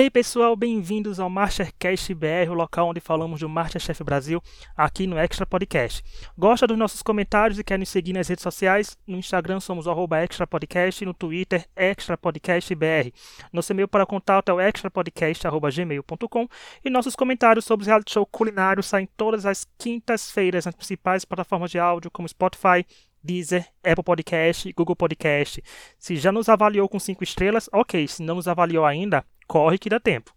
Hey pessoal, bem-vindos ao Mastercast BR, o local onde falamos do Masterchef Brasil, aqui no Extra Podcast. Gosta dos nossos comentários e quer nos seguir nas redes sociais? No Instagram somos o arroba Extra Podcast, no Twitter Extra Podcast BR. Nosso e-mail para contato é o extrapodcast.gmail.com e nossos comentários sobre o reality show culinário saem todas as quintas-feiras nas principais plataformas de áudio como Spotify, Deezer, Apple Podcast, Google Podcast. Se já nos avaliou com 5 estrelas, ok. Se não nos avaliou ainda, corre que dá tempo.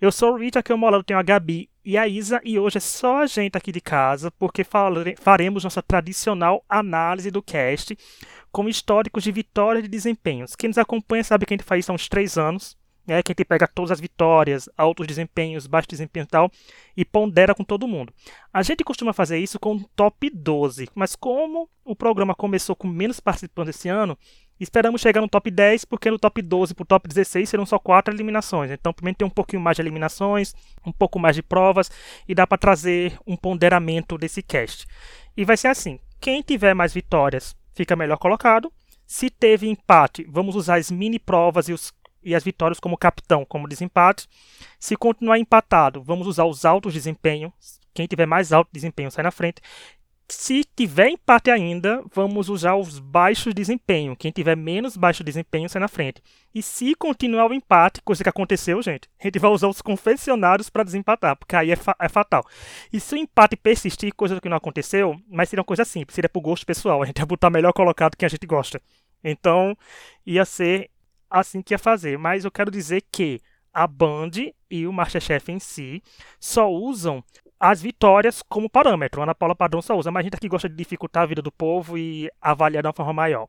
Eu sou o Rich, aqui ao meu lado tenho a Gabi e a Isa, e hoje é só a gente aqui de casa, porque faremos nossa tradicional análise do cast com históricos de vitórias e desempenhos. Quem nos acompanha sabe que a gente faz isso há uns três anos, né, que a gente pega todas as vitórias, altos desempenhos, baixos desempenhos e tal, e pondera com todo mundo. A gente costuma fazer isso com top 12, mas como o programa começou com menos participantes esse ano, Esperamos chegar no top 10, porque no top 12 para o top 16 serão só 4 eliminações. Então, primeiro tem um pouquinho mais de eliminações, um pouco mais de provas, e dá para trazer um ponderamento desse cast. E vai ser assim: quem tiver mais vitórias fica melhor colocado. Se teve empate, vamos usar as mini provas e, os, e as vitórias como capitão, como desempate. Se continuar empatado, vamos usar os altos desempenho. Quem tiver mais alto desempenho sai na frente. Se tiver empate ainda, vamos usar os baixos desempenho. Quem tiver menos baixo desempenho sai na frente. E se continuar o empate, coisa que aconteceu, gente, a gente vai usar os confessionários para desempatar, porque aí é, fa é, fatal. E se o empate persistir, coisa que não aconteceu, mas seria uma coisa simples, seria pro gosto pessoal. A gente ia botar melhor colocado que a gente gosta. Então, ia ser assim que ia fazer. Mas eu quero dizer que a Band e o Masterchef em si só usam as vitórias como parâmetro. A Ana Paula Padrão só usa, mas a gente aqui gosta de dificultar a vida do povo e avaliar de uma forma maior.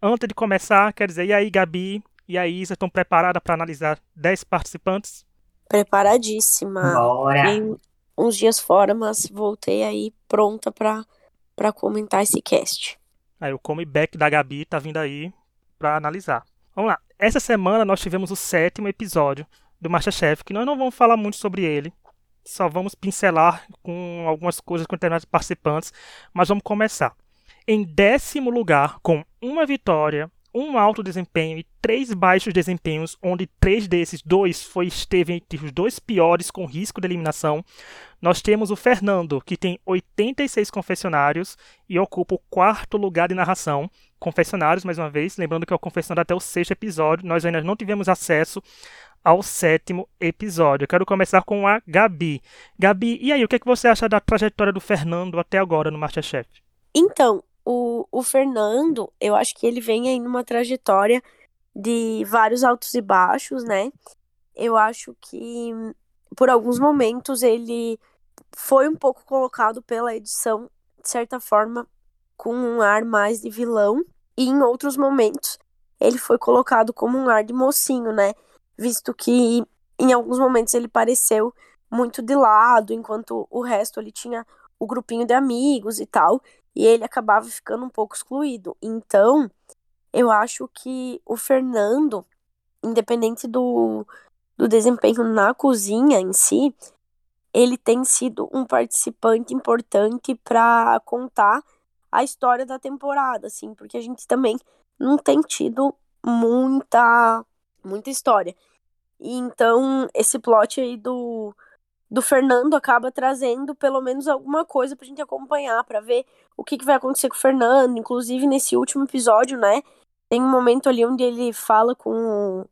Antes de começar, quer dizer, e aí, Gabi e a Isa estão preparadas para analisar 10 participantes? Preparadíssima. Bora! Em uns dias fora, mas voltei aí pronta para comentar esse cast. Aí o comeback da Gabi tá vindo aí para analisar. Vamos lá. Essa semana nós tivemos o sétimo episódio do Masterchef, que nós não vamos falar muito sobre ele, só vamos pincelar com algumas coisas com determinados participantes, mas vamos começar. Em décimo lugar, com uma vitória, um alto desempenho e três baixos desempenhos, onde três desses dois foi esteve entre os dois piores com risco de eliminação. Nós temos o Fernando, que tem 86 confessionários e ocupa o quarto lugar de narração. Confessionários, mais uma vez, lembrando que é o confessionário até o sexto episódio. Nós ainda não tivemos acesso ao sétimo episódio. Eu quero começar com a Gabi. Gabi, e aí, o que, é que você acha da trajetória do Fernando até agora no Masterchef? Então, o, o Fernando, eu acho que ele vem aí numa trajetória de vários altos e baixos, né? Eu acho que por alguns momentos ele foi um pouco colocado pela edição, de certa forma, com um ar mais de vilão, e em outros momentos ele foi colocado como um ar de mocinho, né? visto que em alguns momentos ele pareceu muito de lado, enquanto o resto ele tinha o grupinho de amigos e tal, e ele acabava ficando um pouco excluído. Então, eu acho que o Fernando, independente do, do desempenho na cozinha em si, ele tem sido um participante importante para contar a história da temporada, assim, porque a gente também não tem tido muita muita história. E então esse plot aí do, do Fernando acaba trazendo pelo menos alguma coisa pra gente acompanhar, para ver o que, que vai acontecer com o Fernando. Inclusive nesse último episódio, né? Tem um momento ali onde ele fala com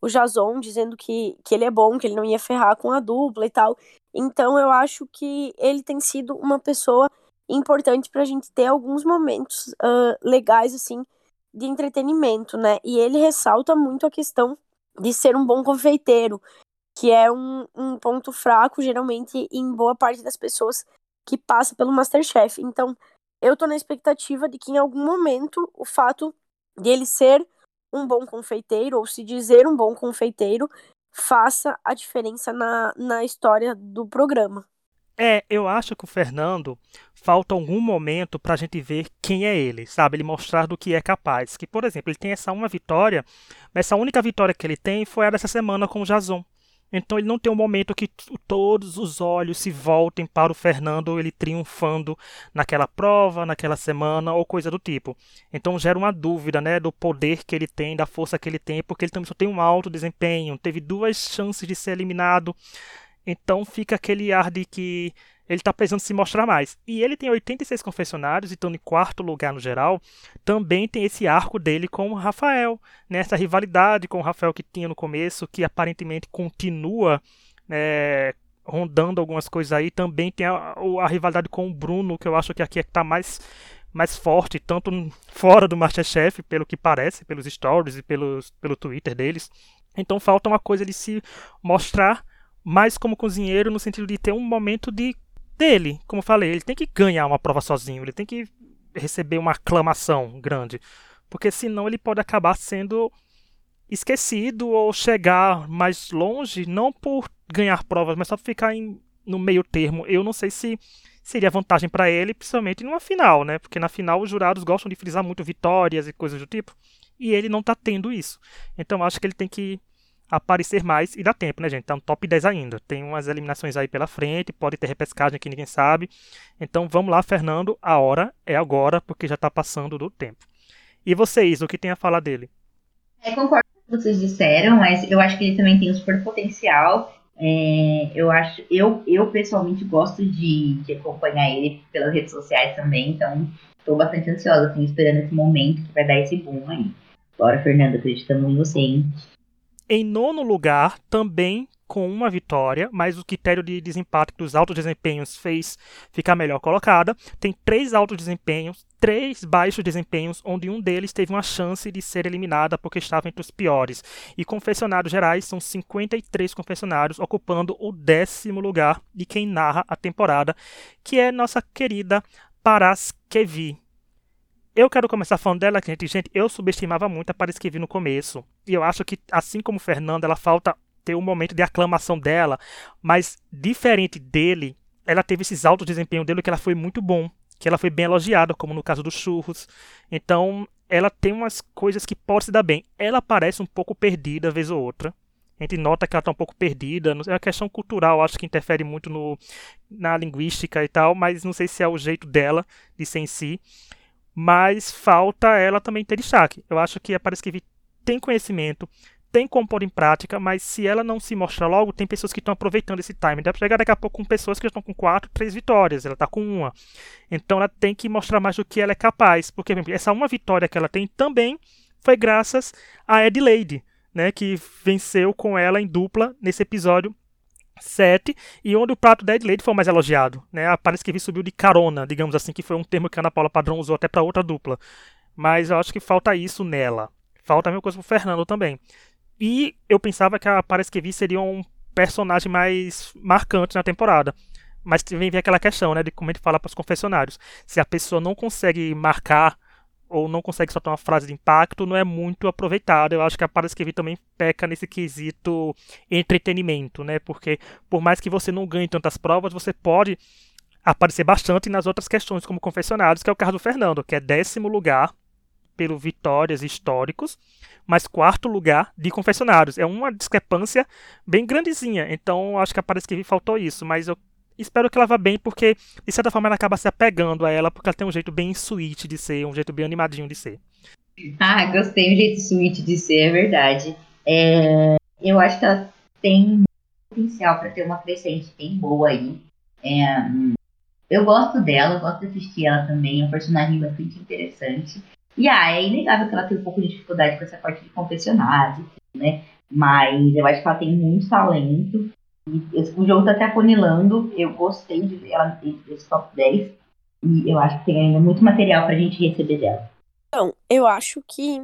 o Jason, dizendo que, que ele é bom, que ele não ia ferrar com a dupla e tal. Então eu acho que ele tem sido uma pessoa importante pra gente ter alguns momentos uh, legais, assim, de entretenimento, né? E ele ressalta muito a questão de ser um bom confeiteiro, que é um, um ponto fraco, geralmente, em boa parte das pessoas que passa pelo Masterchef. Então, eu tô na expectativa de que em algum momento o fato de ele ser um bom confeiteiro, ou se dizer um bom confeiteiro, faça a diferença na, na história do programa. É, eu acho que o Fernando falta algum momento para a gente ver quem é ele, sabe? Ele mostrar do que é capaz. Que, por exemplo, ele tem essa uma vitória, mas essa única vitória que ele tem foi a dessa semana com o Jason. Então ele não tem um momento que todos os olhos se voltem para o Fernando, ele triunfando naquela prova, naquela semana ou coisa do tipo. Então gera uma dúvida, né, do poder que ele tem, da força que ele tem, porque ele também só tem um alto desempenho, teve duas chances de ser eliminado. Então fica aquele ar de que ele está precisando se mostrar mais. E ele tem 86 confessionários e estão em quarto lugar no geral. Também tem esse arco dele com o Rafael, né? essa rivalidade com o Rafael que tinha no começo, que aparentemente continua é, rondando algumas coisas aí. Também tem a, a, rivalidade com o Bruno, que eu acho que aqui é que está mais, mais forte, tanto fora do Masterchef, pelo que parece, pelos stories e pelos, pelo Twitter deles. Então falta uma coisa de se mostrar mais como cozinheiro, no sentido de ter um momento de dele. Como eu falei, ele tem que ganhar uma prova sozinho, ele tem que receber uma aclamação grande. Porque senão ele pode acabar sendo esquecido ou chegar mais longe, não por ganhar provas, mas só por ficar em, no meio termo. Eu não sei se seria vantagem para ele, principalmente numa final, né? Porque na final os jurados gostam de frisar muito vitórias e coisas do tipo, e ele não está tendo isso. Então acho que ele tem que aparecer mais e dá tempo, né, gente? Então, top 10 ainda. Tem umas eliminações aí pela frente, pode ter repescagem que ninguém sabe. Então, vamos lá, Fernando. A hora é agora, porque já está passando do tempo. E vocês, o que tem a falar dele? É, concordo com o que vocês disseram, mas eu acho que ele também tem um super potencial. É, eu acho, eu, eu pessoalmente gosto de, de acompanhar ele pelas redes sociais também, então estou bastante ansiosa, assim, esperando esse momento que vai dar esse boom aí. Bora, Fernando, acreditamos em você, hein? Em nono lugar, também com uma vitória, mas o critério de desempate dos altos desempenhos fez ficar melhor colocada. Tem três altos desempenhos, três baixos desempenhos, onde um deles teve uma chance de ser eliminada porque estava entre os piores. E confessionários gerais são 53 confessionários, ocupando o décimo lugar de quem narra a temporada, que é nossa querida Paras Kevi. Eu quero começar falando dela, gente. Gente, eu subestimava muito a Paris que vi no começo. E eu acho que, assim como Fernanda, ela falta ter um momento de aclamação dela. Mas, diferente dele, ela teve esses altos desempenho dele que ela foi muito bom. Que ela foi bem elogiada, como no caso dos churros. Então, ela tem umas coisas que pode se dar bem. Ela parece um pouco perdida, vez ou outra. A gente nota que ela está um pouco perdida. É uma questão cultural, acho que interfere muito no, na linguística e tal, mas não sei se é o jeito dela de ser em si mas falta ela também ter destaque. Eu acho que a Paris que tem conhecimento, tem como pôr em prática, mas se ela não se mostrar logo, tem pessoas que estão aproveitando esse time. Para chegar daqui a pouco com pessoas que estão com quatro, três vitórias, ela está com uma. Então ela tem que mostrar mais do que ela é capaz, porque essa uma vitória que ela tem também foi graças a Adelaide, né, que venceu com ela em dupla nesse episódio 7, e onde o prato da Adelaide foi mais elogiado. Né? Parece que subiu de carona, digamos assim, que foi um termo que a Ana Paula Padrão usou até para outra dupla. Mas eu acho que falta isso nela. Falta a mesma coisa pro Fernando também. E eu pensava que a Paris que seria um personagem mais marcante na temporada. Mas vem aquela questão, né, de como a gente fala para os confessionários. Se a pessoa não consegue marcar ou não consegue soltar uma frase de impacto, não é muito aproveitado. Eu acho que a Paris vi também peca nesse quesito entretenimento, né? Porque por mais que você não ganhe tantas provas, você pode aparecer bastante nas outras questões, como confessionários, que é o caso do Fernando, que é décimo lugar pelo Vitórias Históricos, mas quarto lugar de confessionários. É uma discrepância bem grandezinha. Então, acho que a Paris vi faltou isso, mas eu espero que ela vá bem, porque de certa forma ela acaba se apegando a ela, porque ela tem um jeito bem sweet de ser, um jeito bem animadinho de ser. Ah, gostei, um jeito sweet de ser, é verdade. É, eu acho que ela tem potencial para ter uma crescente bem boa aí. É, eu gosto dela, eu gosto de assistir ela também, é um personagem bastante interessante. E ah, é inegável que ela tem um pouco de dificuldade com essa parte de confessionário, né? Mas eu acho que ela tem muito talento. O jogo tá até afunilando. Eu gostei de ver ela nesse top 10. E eu acho que tem ainda muito material pra gente receber dela. Então, eu acho que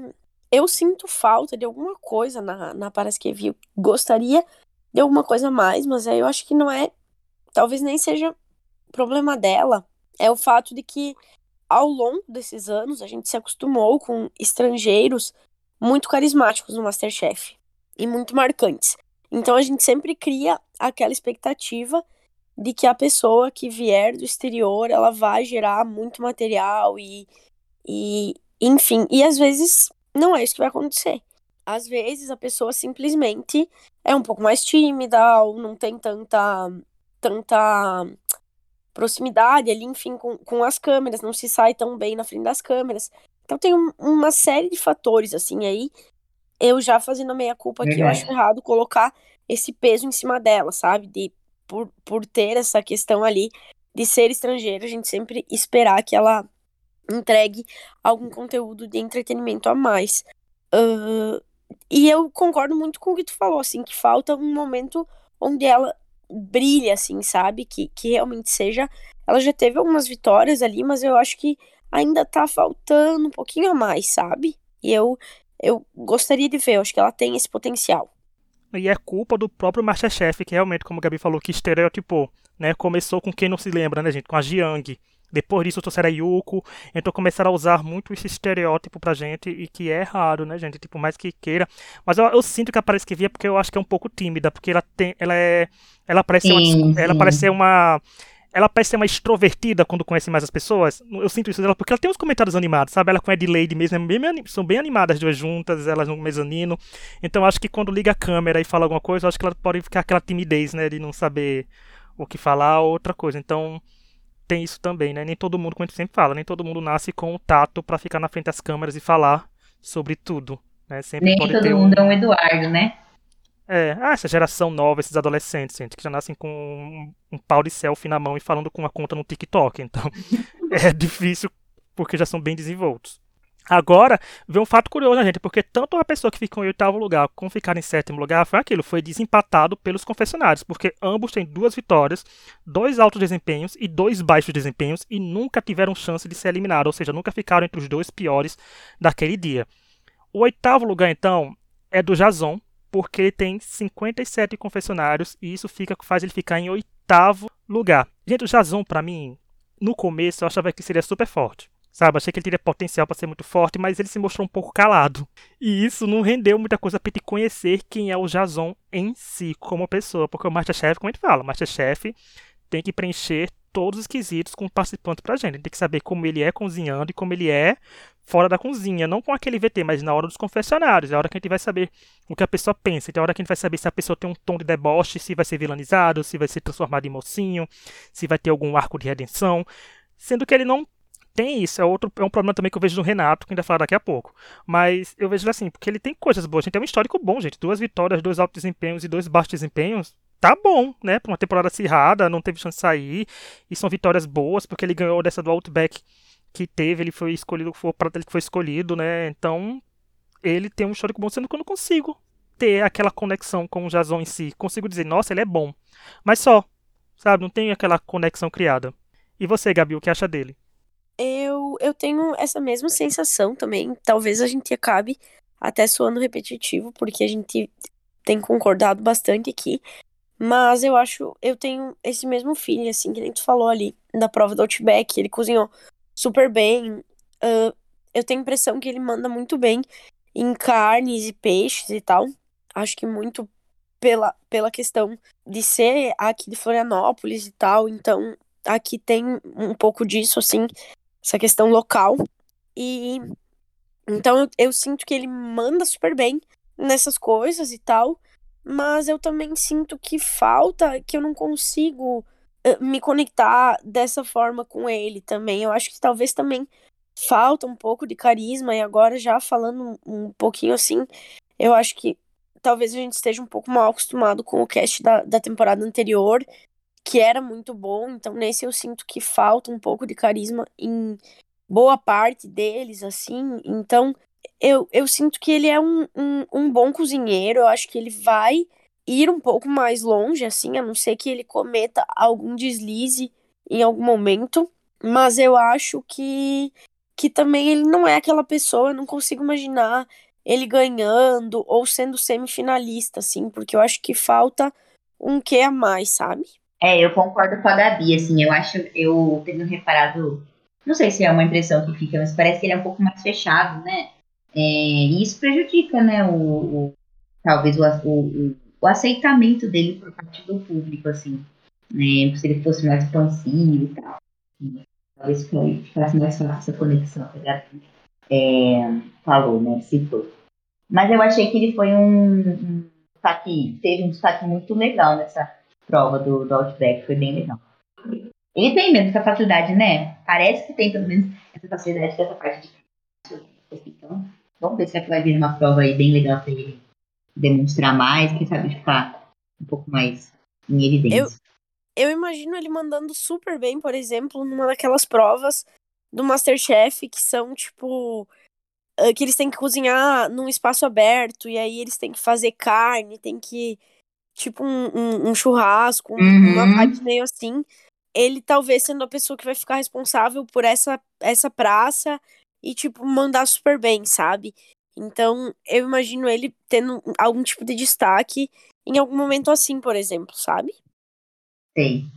eu sinto falta de alguma coisa na, na Paras que viu. Gostaria de alguma coisa a mais, mas aí eu acho que não é. Talvez nem seja problema dela. É o fato de que ao longo desses anos a gente se acostumou com estrangeiros muito carismáticos no Masterchef e muito marcantes. Então a gente sempre cria aquela expectativa de que a pessoa que vier do exterior, ela vai gerar muito material e, e enfim, e às vezes não é isso que vai acontecer. Às vezes a pessoa simplesmente é um pouco mais tímida, ou não tem tanta, tanta proximidade ali, enfim, com, com as câmeras, não se sai tão bem na frente das câmeras. Então tem um, uma série de fatores, assim, aí eu já fazendo a meia culpa aqui, eu acho errado colocar esse peso em cima dela, sabe? De, por, por ter essa questão ali de ser estrangeira, a gente sempre esperar que ela entregue algum conteúdo de entretenimento a mais. Uh, e eu concordo muito com o que tu falou, assim, que falta um momento onde ela brilha, assim, sabe? Que, que realmente seja. Ela já teve algumas vitórias ali, mas eu acho que ainda tá faltando um pouquinho a mais, sabe? E eu, eu gostaria de ver, eu acho que ela tem esse potencial. E é culpa do próprio Masterchef, que realmente, como o Gabi falou, que estereotipou, né? Começou com quem não se lembra, né, gente? Com a Jiang. Depois disso trouxeram a Yuko, então começaram a usar muito esse estereótipo pra gente, e que é raro, né, gente? Tipo, mais que queira. Mas eu, eu sinto que ela parece que via porque eu acho que é um pouco tímida, porque ela tem. Ela é. Ela parece sim, ser uma. Ela parece ser uma ela parece ser uma extrovertida quando conhece mais as pessoas. Eu sinto isso dela porque ela tem uns comentários animados, sabe? Ela com a Adelaide mesmo, é bem, são bem animadas as duas juntas, elas no mezanino. Então acho que quando liga a câmera e fala alguma coisa, acho que ela pode ficar aquela timidez, né? De não saber o que falar ou outra coisa. Então tem isso também, né? Nem todo mundo, como a gente sempre fala, nem todo mundo nasce com o tato para ficar na frente das câmeras e falar sobre tudo. Né? Sempre nem todo mundo é um Eduardo, né? É, ah, essa geração nova, esses adolescentes, gente, que já nascem com um, um pau de selfie na mão e falando com uma conta no TikTok. Então, é difícil porque já são bem desenvoltos. Agora, vem um fato curioso, né, gente? Porque tanto a pessoa que ficou em oitavo lugar como ficar em sétimo lugar foi aquilo, foi desempatado pelos confessionários, porque ambos têm duas vitórias, dois altos desempenhos e dois baixos desempenhos e nunca tiveram chance de ser eliminados, ou seja, nunca ficaram entre os dois piores daquele dia. O oitavo lugar, então, é do Jason, porque ele tem 57 confessionários e isso fica faz ele ficar em oitavo lugar. Gente, o Jason, para mim, no começo eu achava que seria super forte. Sabe, achei que ele teria potencial para ser muito forte, mas ele se mostrou um pouco calado. E isso não rendeu muita coisa para ele conhecer quem é o Jason em si, como pessoa. Porque o Masterchef, como a gente fala, o Masterchef tem que preencher todos os quesitos com o participante pra gente. A gente tem que saber como ele é cozinhando e como ele é fora da cozinha, não com aquele VT, mas na hora dos confessionários, é a hora que a gente vai saber o que a pessoa pensa, então é a hora que a gente vai saber se a pessoa tem um tom de deboche, se vai ser vilanizado, se vai ser transformado em mocinho, se vai ter algum arco de redenção, sendo que ele não tem isso, é outro é um problema também que eu vejo no Renato, que ainda falar daqui a pouco. Mas eu vejo assim, porque ele tem coisas boas, a gente tem um histórico bom, gente, duas vitórias, dois altos desempenhos e dois baixos desempenhos, tá bom, né? Pra uma temporada acirrada, não teve chance de sair, e são vitórias boas, porque ele ganhou dessa do Outback que teve, ele foi escolhido, foi o prato que foi escolhido, né? Então, ele tem um histórico bom, sendo que eu não consigo ter aquela conexão com o Jason em si. Consigo dizer, nossa, ele é bom. Mas só, sabe? Não tem aquela conexão criada. E você, Gabi, o que acha dele? Eu, eu tenho essa mesma sensação também. Talvez a gente acabe até soando repetitivo, porque a gente tem concordado bastante aqui. Mas eu acho, eu tenho esse mesmo feeling, assim, que nem tu falou ali, da prova do Outback. Ele cozinhou super bem. Uh, eu tenho a impressão que ele manda muito bem em carnes e peixes e tal. Acho que muito pela, pela questão de ser aqui de Florianópolis e tal. Então, aqui tem um pouco disso, assim, essa questão local. E então eu, eu sinto que ele manda super bem nessas coisas e tal. Mas eu também sinto que falta, que eu não consigo eh, me conectar dessa forma com ele também. Eu acho que talvez também falta um pouco de carisma, e agora já falando um, pouquinho assim, eu acho que talvez a gente esteja um pouco mal acostumado com o cast da, da temporada anterior, que era muito bom, então nesse eu sinto que falta um pouco de carisma em boa parte deles, assim, então eu, eu sinto que ele é um, um, um bom cozinheiro, eu acho que ele vai ir um pouco mais longe, assim, a não ser que ele cometa algum deslize em algum momento. Mas eu acho que, que também ele não é aquela pessoa, eu não consigo imaginar ele ganhando ou sendo semifinalista, assim, porque eu acho que falta um que a mais, sabe? É, eu concordo com a Gabi, assim, eu acho, eu tendo reparado, não sei se é uma impressão que fica, mas parece que ele é um pouco mais fechado, né? É, e isso prejudica, né, o, o talvez o, o, o aceitamento dele por parte do público, assim, né? Se ele fosse mais expansivo e tal. Talvez ficasse mais fácil essa conexão, é, falou, né? Citou. Mas eu achei que ele foi um, um destaque, teve um destaque muito legal nessa prova do, do Outback, foi bem legal. Ele tem mesmo essa facilidade, né? Parece que tem pelo menos essa facilidade dessa parte de. Então, vamos ver se vai vir uma prova aí bem legal para ele demonstrar mais, quem sabe ficar um pouco mais em evidência. Eu, eu imagino ele mandando super bem, por exemplo, numa daquelas provas do Masterchef que são tipo que eles têm que cozinhar num espaço aberto e aí eles têm que fazer carne, tem que tipo um, um, um churrasco, uhum. uma parte meio assim ele talvez sendo a pessoa que vai ficar responsável por essa, essa praça e, tipo, mandar super bem, sabe? Então, eu imagino ele tendo algum tipo de destaque em algum momento assim, por exemplo, sabe? Sim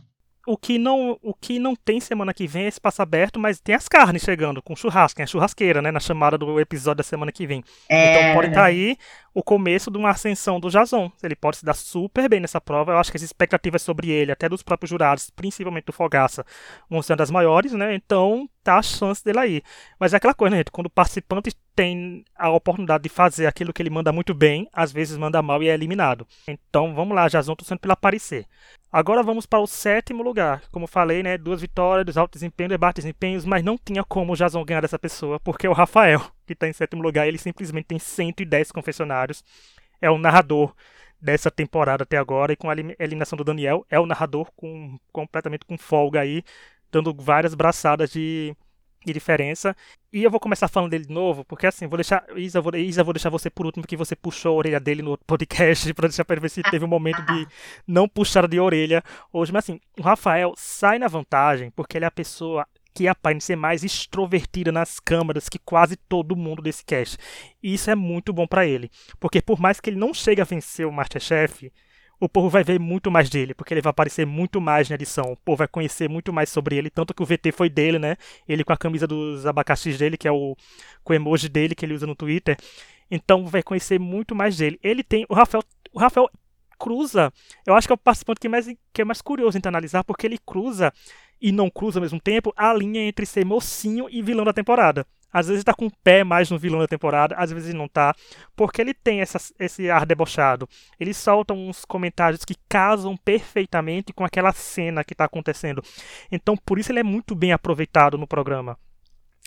o que não o que não tem semana que vem é espaço aberto, mas tem as carnes chegando com churrasco, tem a churrasqueira, né, na chamada do episódio da semana que vem. É... Então pode estar tá aí o começo de uma ascensão do Jason. Ele pode se dar super bem nessa prova. Eu acho que as expectativas sobre ele, até dos próprios jurados, principalmente do Fogaça, vão ser das maiores, né? Então tá a chance dele aí. Mas é aquela coisa, né, gente? Quando o participante tem a oportunidade de fazer aquilo que ele manda muito bem, às vezes manda mal e é eliminado. Então vamos lá, Jason, torcendo pelo aparecer. Agora vamos para o sétimo lugar. Como falei, né, duas vitórias, alto desempenho, debate de desempenhos, mas não tinha como o Jason ganhar dessa pessoa, porque é o Rafael, que está em sétimo lugar, ele simplesmente tem 110 confessionários. É o narrador dessa temporada até agora, e com a eliminação do Daniel, é o narrador com, completamente com folga aí, dando várias braçadas de de diferença. E eu vou começar falando dele de novo, porque assim, vou deixar. Isa, vou, Isa, vou deixar você por último, que você puxou a orelha dele no podcast, pra deixar pra ver se teve um momento de não puxar de orelha hoje. Mas assim, o Rafael sai na vantagem, porque ele é a pessoa que aparece mais extrovertida nas câmeras que quase todo mundo desse cast. E isso é muito bom para ele. Porque por mais que ele não chegue a vencer o Masterchef, o povo vai ver muito mais dele, porque ele vai aparecer muito mais na edição. O povo vai conhecer muito mais sobre ele, tanto que o VT foi dele, né? Ele com a camisa dos abacaxis dele, que é o com o emoji dele que ele usa no Twitter. Então vai conhecer muito mais dele. Ele tem o Rafael, o Rafael cruza. Eu acho que é o participante que, mais, que é mais curioso em analisar, porque ele cruza e não cruza ao mesmo tempo a linha entre ser mocinho e vilão da temporada. Às vezes está com o pé mais no vilão da temporada, às vezes não tá, porque ele tem essa, esse ar debochado. Ele solta uns comentários que casam perfeitamente com aquela cena que está acontecendo. Então, por isso ele é muito bem aproveitado no programa.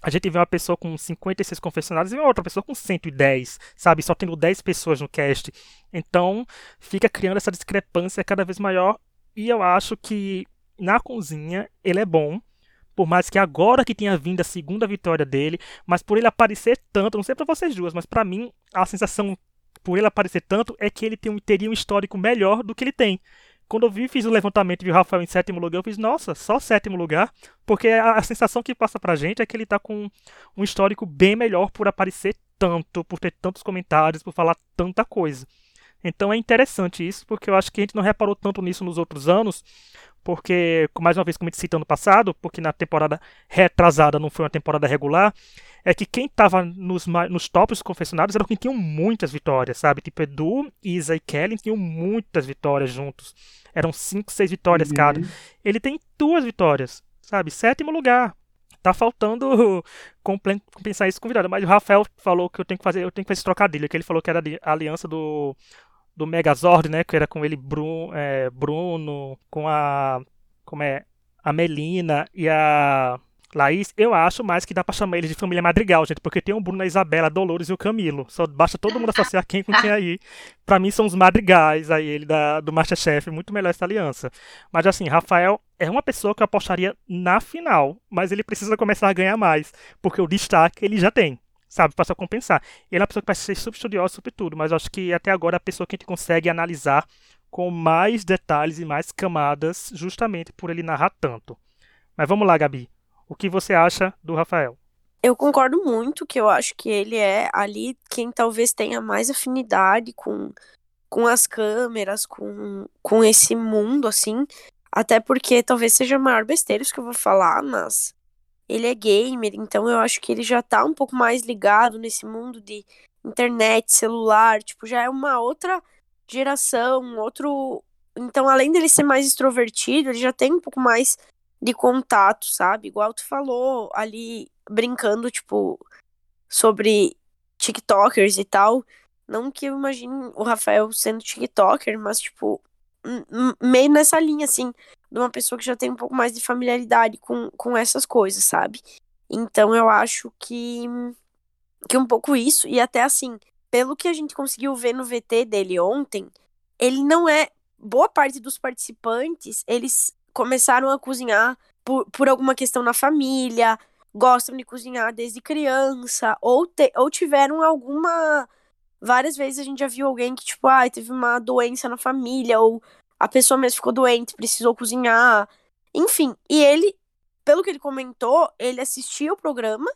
A gente vê uma pessoa com 56 confessionários e outra pessoa com 110, sabe? Só tendo 10 pessoas no cast. Então, fica criando essa discrepância cada vez maior. E eu acho que na cozinha ele é bom por mais que agora que tenha vindo a segunda vitória dele, mas por ele aparecer tanto, não sei para vocês duas, mas para mim a sensação por ele aparecer tanto é que ele tem um, teria um histórico melhor do que ele tem. Quando eu vi, fiz o levantamento e o Rafael em sétimo lugar, eu fiz, nossa, só sétimo lugar, porque a, a sensação que passa pra gente é que ele tá com um histórico bem melhor por aparecer tanto, por ter tantos comentários, por falar tanta coisa. Então é interessante isso, porque eu acho que a gente não reparou tanto nisso nos outros anos, porque, mais uma vez, como a gente citou no passado, porque na temporada retrasada não foi uma temporada regular, é que quem estava nos, nos tops confessionários eram quem tinham muitas vitórias, sabe? Tipo, Edu, Isa e Kelly tinham muitas vitórias juntos. Eram cinco, seis vitórias uhum. cada. Ele tem duas vitórias, sabe? Sétimo lugar. Tá faltando compensar isso com virada. Mas o Rafael falou que eu tenho que fazer, eu tenho que fazer esse trocadilho, que ele falou que era a aliança do do Megazord, né? Que era com ele Bruno, é, Bruno com a. Como é? A Melina e a Laís, eu acho mais que dá pra chamar eles de família Madrigal, gente, porque tem o Bruno, a Isabela, a Dolores e o Camilo. Só basta todo mundo associar quem com quem aí. Pra mim são os Madrigais aí, ele da, do Masterchef, muito melhor essa aliança. Mas assim, Rafael é uma pessoa que eu apostaria na final, mas ele precisa começar a ganhar mais, porque o destaque ele já tem sabe, para compensar. Ele é uma pessoa que vai ser super estudiosa sobre tudo, mas acho que até agora é a pessoa que a gente consegue analisar com mais detalhes e mais camadas, justamente por ele narrar tanto. Mas vamos lá, Gabi. O que você acha do Rafael? Eu concordo muito que eu acho que ele é ali quem talvez tenha mais afinidade com, com as câmeras, com, com esse mundo, assim. Até porque talvez seja a maior besteira isso que eu vou falar, mas ele é gamer, então eu acho que ele já tá um pouco mais ligado nesse mundo de internet, celular, tipo, já é uma outra geração, um outro. Então, além dele ser mais extrovertido, ele já tem um pouco mais de contato, sabe? Igual tu falou ali, brincando, tipo, sobre TikTokers e tal. Não que eu imagine o Rafael sendo TikToker, mas, tipo, meio nessa linha, assim, de uma pessoa que já tem um pouco mais de familiaridade com, com essas coisas, sabe? Então eu acho que, que um pouco isso, e até assim, pelo que a gente conseguiu ver no VT dele ontem, ele não é. Boa parte dos participantes, eles começaram a cozinhar por, por alguma questão na família, gostam de cozinhar desde criança, ou, te, ou tiveram alguma. Várias vezes a gente já viu alguém que, tipo, ah, teve uma doença na família, ou a pessoa mesmo ficou doente, precisou cozinhar. Enfim, e ele, pelo que ele comentou, ele assistia o programa,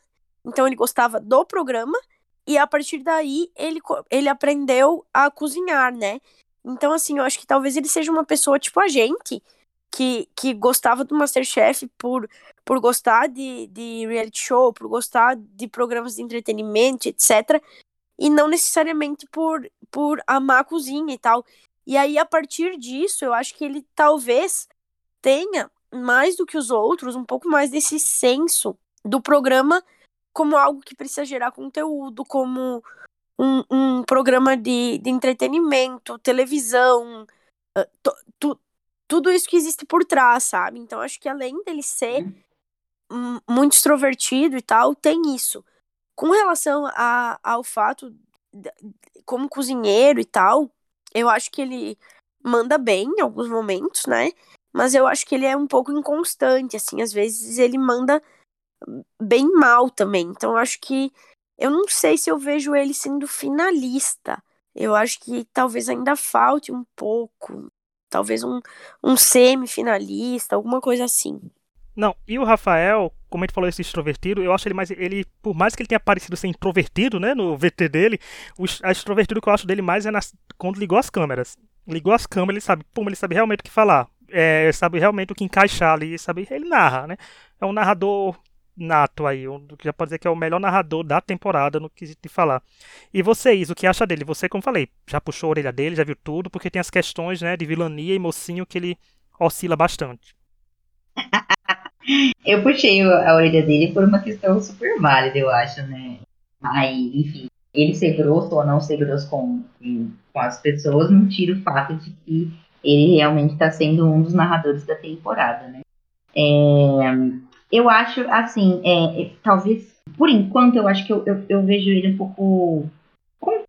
então ele gostava do programa, e a partir daí ele, ele aprendeu a cozinhar, né? Então, assim, eu acho que talvez ele seja uma pessoa tipo a gente, que, que gostava do Masterchef por, por gostar de, de reality show, por gostar de programas de entretenimento, etc. E não necessariamente por, por amar a cozinha e tal. E aí, a partir disso, eu acho que ele talvez tenha, mais do que os outros, um pouco mais desse senso do programa como algo que precisa gerar conteúdo, como um, um programa de, de entretenimento, televisão, uh, tudo isso que existe por trás, sabe? Então acho que além dele ser uhum. muito extrovertido e tal, tem isso. Com relação a, ao fato, de, como cozinheiro e tal, eu acho que ele manda bem em alguns momentos, né? Mas eu acho que ele é um pouco inconstante, assim, às vezes ele manda bem mal também. Então eu acho que eu não sei se eu vejo ele sendo finalista. Eu acho que talvez ainda falte um pouco talvez um, um semifinalista, alguma coisa assim. Não, e o Rafael, como a gente falou, esse extrovertido, eu acho ele mais. Ele, por mais que ele tenha parecido ser introvertido, né, no VT dele, o a extrovertido que eu acho dele mais é nas, quando ligou as câmeras. Ligou as câmeras, ele sabe, pum, ele sabe realmente o que falar. É, sabe realmente o que encaixar ali, sabe? Ele narra, né? É um narrador nato aí, um, já pode dizer que é o melhor narrador da temporada no que de falar. E vocês, o que acha dele? Você, como falei, já puxou a orelha dele, já viu tudo, porque tem as questões, né, de vilania e mocinho que ele oscila bastante. eu puxei a orelha dele por uma questão super válida, eu acho, né? Aí, enfim, ele ser grosso ou não ser grosso com, com as pessoas não tira o fato de que ele realmente está sendo um dos narradores da temporada, né? É, eu acho, assim, é, é, talvez, por enquanto, eu acho que eu, eu, eu vejo ele um pouco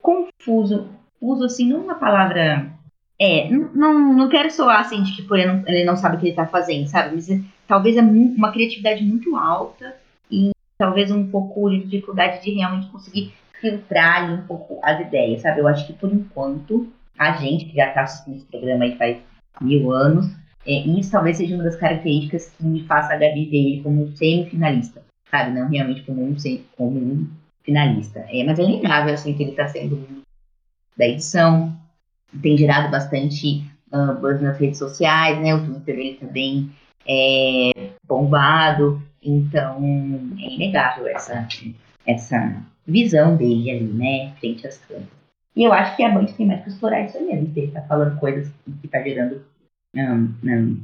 confuso. Uso, assim, não uma palavra. É, não, não quero soar assim de que por ele não, ele não sabe o que ele tá fazendo, sabe? Mas é, talvez é uma criatividade muito alta e talvez um pouco de dificuldade de realmente conseguir filtrar ali um pouco as ideias, sabe? Eu acho que por enquanto, a gente que já tá assistindo esse programa aí faz mil anos, é, isso talvez seja uma das características que me faça a Gabi ver ele como semifinalista, sabe? Não realmente como um, como um finalista. É, mas é inegável, assim, que ele está sendo da edição, tem gerado bastante uh, buzz nas redes sociais, né? O Twitter dele também é bombado, então é inegável essa, essa visão dele ali, né? Frente às câmeras. E eu acho que a Band tem mais que explorar isso mesmo, ele tá falando coisas que tá gerando um, um,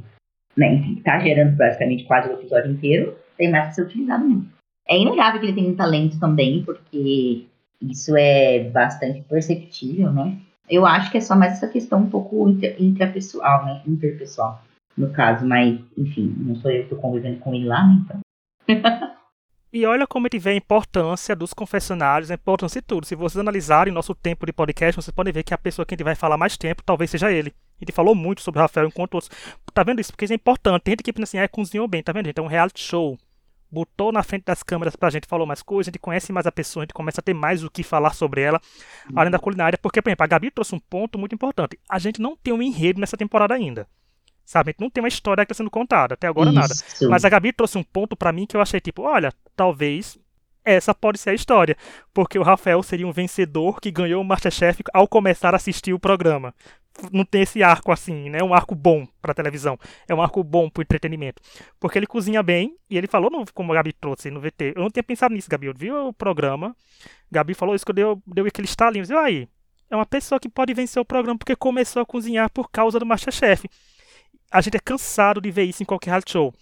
né, enfim, tá gerando basicamente quase o episódio inteiro, tem mais que ser utilizado mesmo. É inegável que ele tem um talento também, porque isso é bastante perceptível, né? Eu acho que é só mais essa questão um pouco intrapessoal, né? Interpessoal, no caso, mas, enfim, não sou eu que estou convivendo com ele lá, né? Então. E olha como ele vê a importância dos confessionários, a importância de tudo. Se vocês analisarem nosso tempo de podcast, vocês podem ver que a pessoa que a gente vai falar mais tempo talvez seja ele. A gente falou muito sobre o Rafael enquanto outros. Tá vendo isso? Porque isso é importante. Tem gente que pensa assim, ah, cozinhou bem, tá vendo, gente? É um reality show. Botou na frente das câmeras pra gente, falou mais coisas, a gente conhece mais a pessoa, a gente começa a ter mais o que falar sobre ela, além da culinária. Porque, por exemplo, a Gabi trouxe um ponto muito importante. A gente não tem um enredo nessa temporada ainda. Sabe? Não tem uma história que está sendo contada, até agora Isso. nada. Mas a Gabi trouxe um ponto para mim que eu achei tipo, olha, talvez essa pode ser a história, porque o Rafael seria um vencedor que ganhou o Masterchef ao começar a assistir o programa. Não tem esse arco assim, né? Um arco bom para televisão. É um arco bom para entretenimento. Porque ele cozinha bem, e ele falou, no, como a Gabi trouxe no VT. Eu não tinha pensado nisso, Gabi. Eu vi o programa, Gabi falou isso que deu, deu aquele estalinho. Eu aí, é uma pessoa que pode vencer o programa porque começou a cozinhar por causa do Masterchef a gente é cansado de ver isso em qualquer reality show.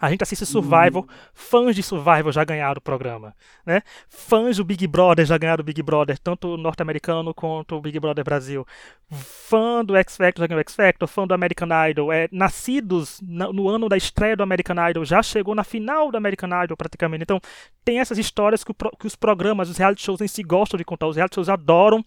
A gente assiste Survival, uhum. fãs de Survival já ganharam o programa, né? Fãs do Big Brother já ganharam o Big Brother, tanto norte-americano quanto o Big Brother Brasil. Fã do X Factor já ganhou o X Factor, fã do American Idol, é, nascidos no ano da estreia do American Idol, já chegou na final do American Idol praticamente. Então, tem essas histórias que, o, que os programas, os reality shows em si gostam de contar. Os reality shows adoram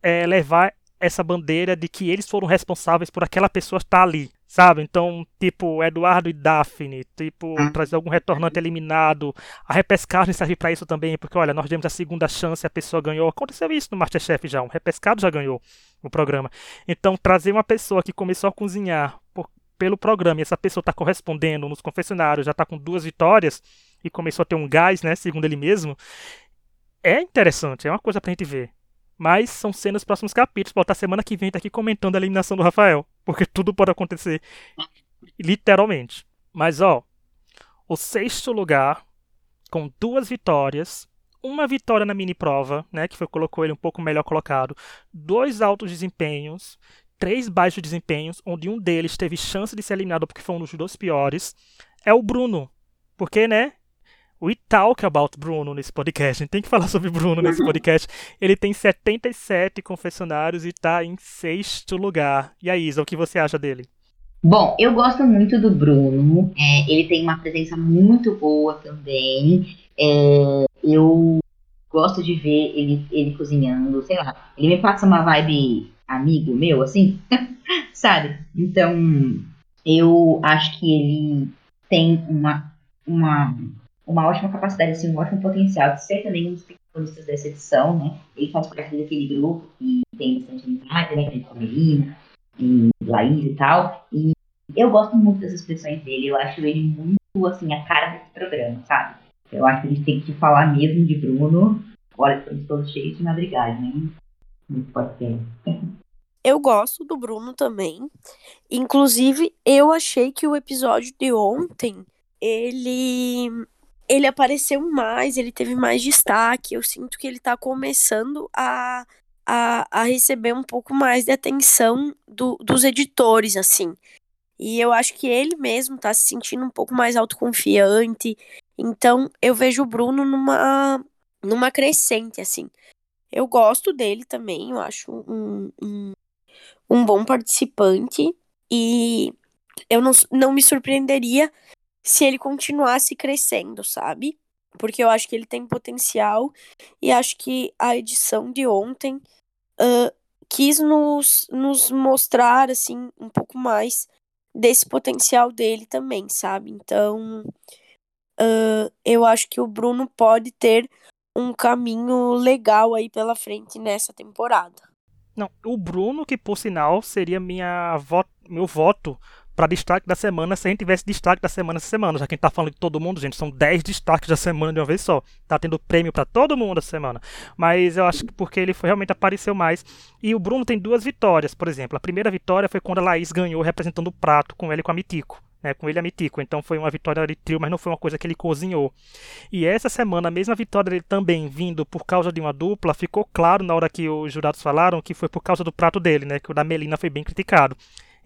é, levar essa bandeira de que eles foram responsáveis por aquela pessoa estar ali. Sabe? Então, tipo, Eduardo e Daphne, tipo, hum. trazer algum retornante eliminado. A repescagem serve para isso também, porque, olha, nós demos a segunda chance, a pessoa ganhou. Aconteceu isso no Masterchef já, um repescado já ganhou o programa. Então, trazer uma pessoa que começou a cozinhar por, pelo programa e essa pessoa está correspondendo nos confessionários, já está com duas vitórias e começou a ter um gás, né, segundo ele mesmo, é interessante, é uma coisa pra gente ver. Mas são cenas dos próximos capítulos. Pode estar semana que vem tá aqui comentando a eliminação do Rafael. Porque tudo pode acontecer. Literalmente. Mas ó. O sexto lugar, com duas vitórias. Uma vitória na mini prova, né? Que foi, colocou ele um pouco melhor colocado. Dois altos desempenhos. Três baixos desempenhos, onde um deles teve chance de ser eliminado porque foi um dos dois piores. É o Bruno. Porque, né? We talk about Bruno nesse podcast. A gente tem que falar sobre Bruno nesse podcast. Ele tem 77 confessionários e está em sexto lugar. E aí, Isa, o que você acha dele? Bom, eu gosto muito do Bruno. É, ele tem uma presença muito boa também. É, eu gosto de ver ele, ele cozinhando, sei lá. Ele me passa uma vibe amigo meu, assim, sabe? Então, eu acho que ele tem uma, uma uma ótima capacidade, assim, um ótimo potencial de ser também um dos protagonistas dessa edição, né? Ele faz parte daquele grupo que tem bastante amizade, né? Com a Melina e Laís e tal. E eu gosto muito das expressões dele. Eu acho ele muito, assim, a cara desse programa, sabe? Eu acho que a gente tem que falar mesmo de Bruno. Olha, estamos todos cheios de madrigagem, né? Muito pode Eu gosto do Bruno também. Inclusive, eu achei que o episódio de ontem ele ele apareceu mais, ele teve mais destaque. Eu sinto que ele tá começando a, a, a receber um pouco mais de atenção do, dos editores, assim. E eu acho que ele mesmo tá se sentindo um pouco mais autoconfiante. Então, eu vejo o Bruno numa, numa crescente, assim. Eu gosto dele também, eu acho um, um, um bom participante. E eu não, não me surpreenderia se ele continuasse crescendo, sabe? Porque eu acho que ele tem potencial e acho que a edição de ontem uh, quis nos, nos mostrar, assim, um pouco mais desse potencial dele também, sabe? Então, uh, eu acho que o Bruno pode ter um caminho legal aí pela frente nessa temporada. Não, o Bruno, que por sinal seria minha vo meu voto para destaque da semana se a gente tivesse destaque da semana essa semana. Já que a gente tá falando de todo mundo, gente, são 10 destaques da semana de uma vez só. Tá tendo prêmio para todo mundo essa semana. Mas eu acho que porque ele foi, realmente apareceu mais. E o Bruno tem duas vitórias, por exemplo. A primeira vitória foi quando a Laís ganhou representando o prato com ele e com a Mitico. Né, com ele a Mitico. Então foi uma vitória de trio, mas não foi uma coisa que ele cozinhou. E essa semana, a mesma vitória dele também vindo por causa de uma dupla, ficou claro na hora que os jurados falaram que foi por causa do prato dele, né? Que o da Melina foi bem criticado.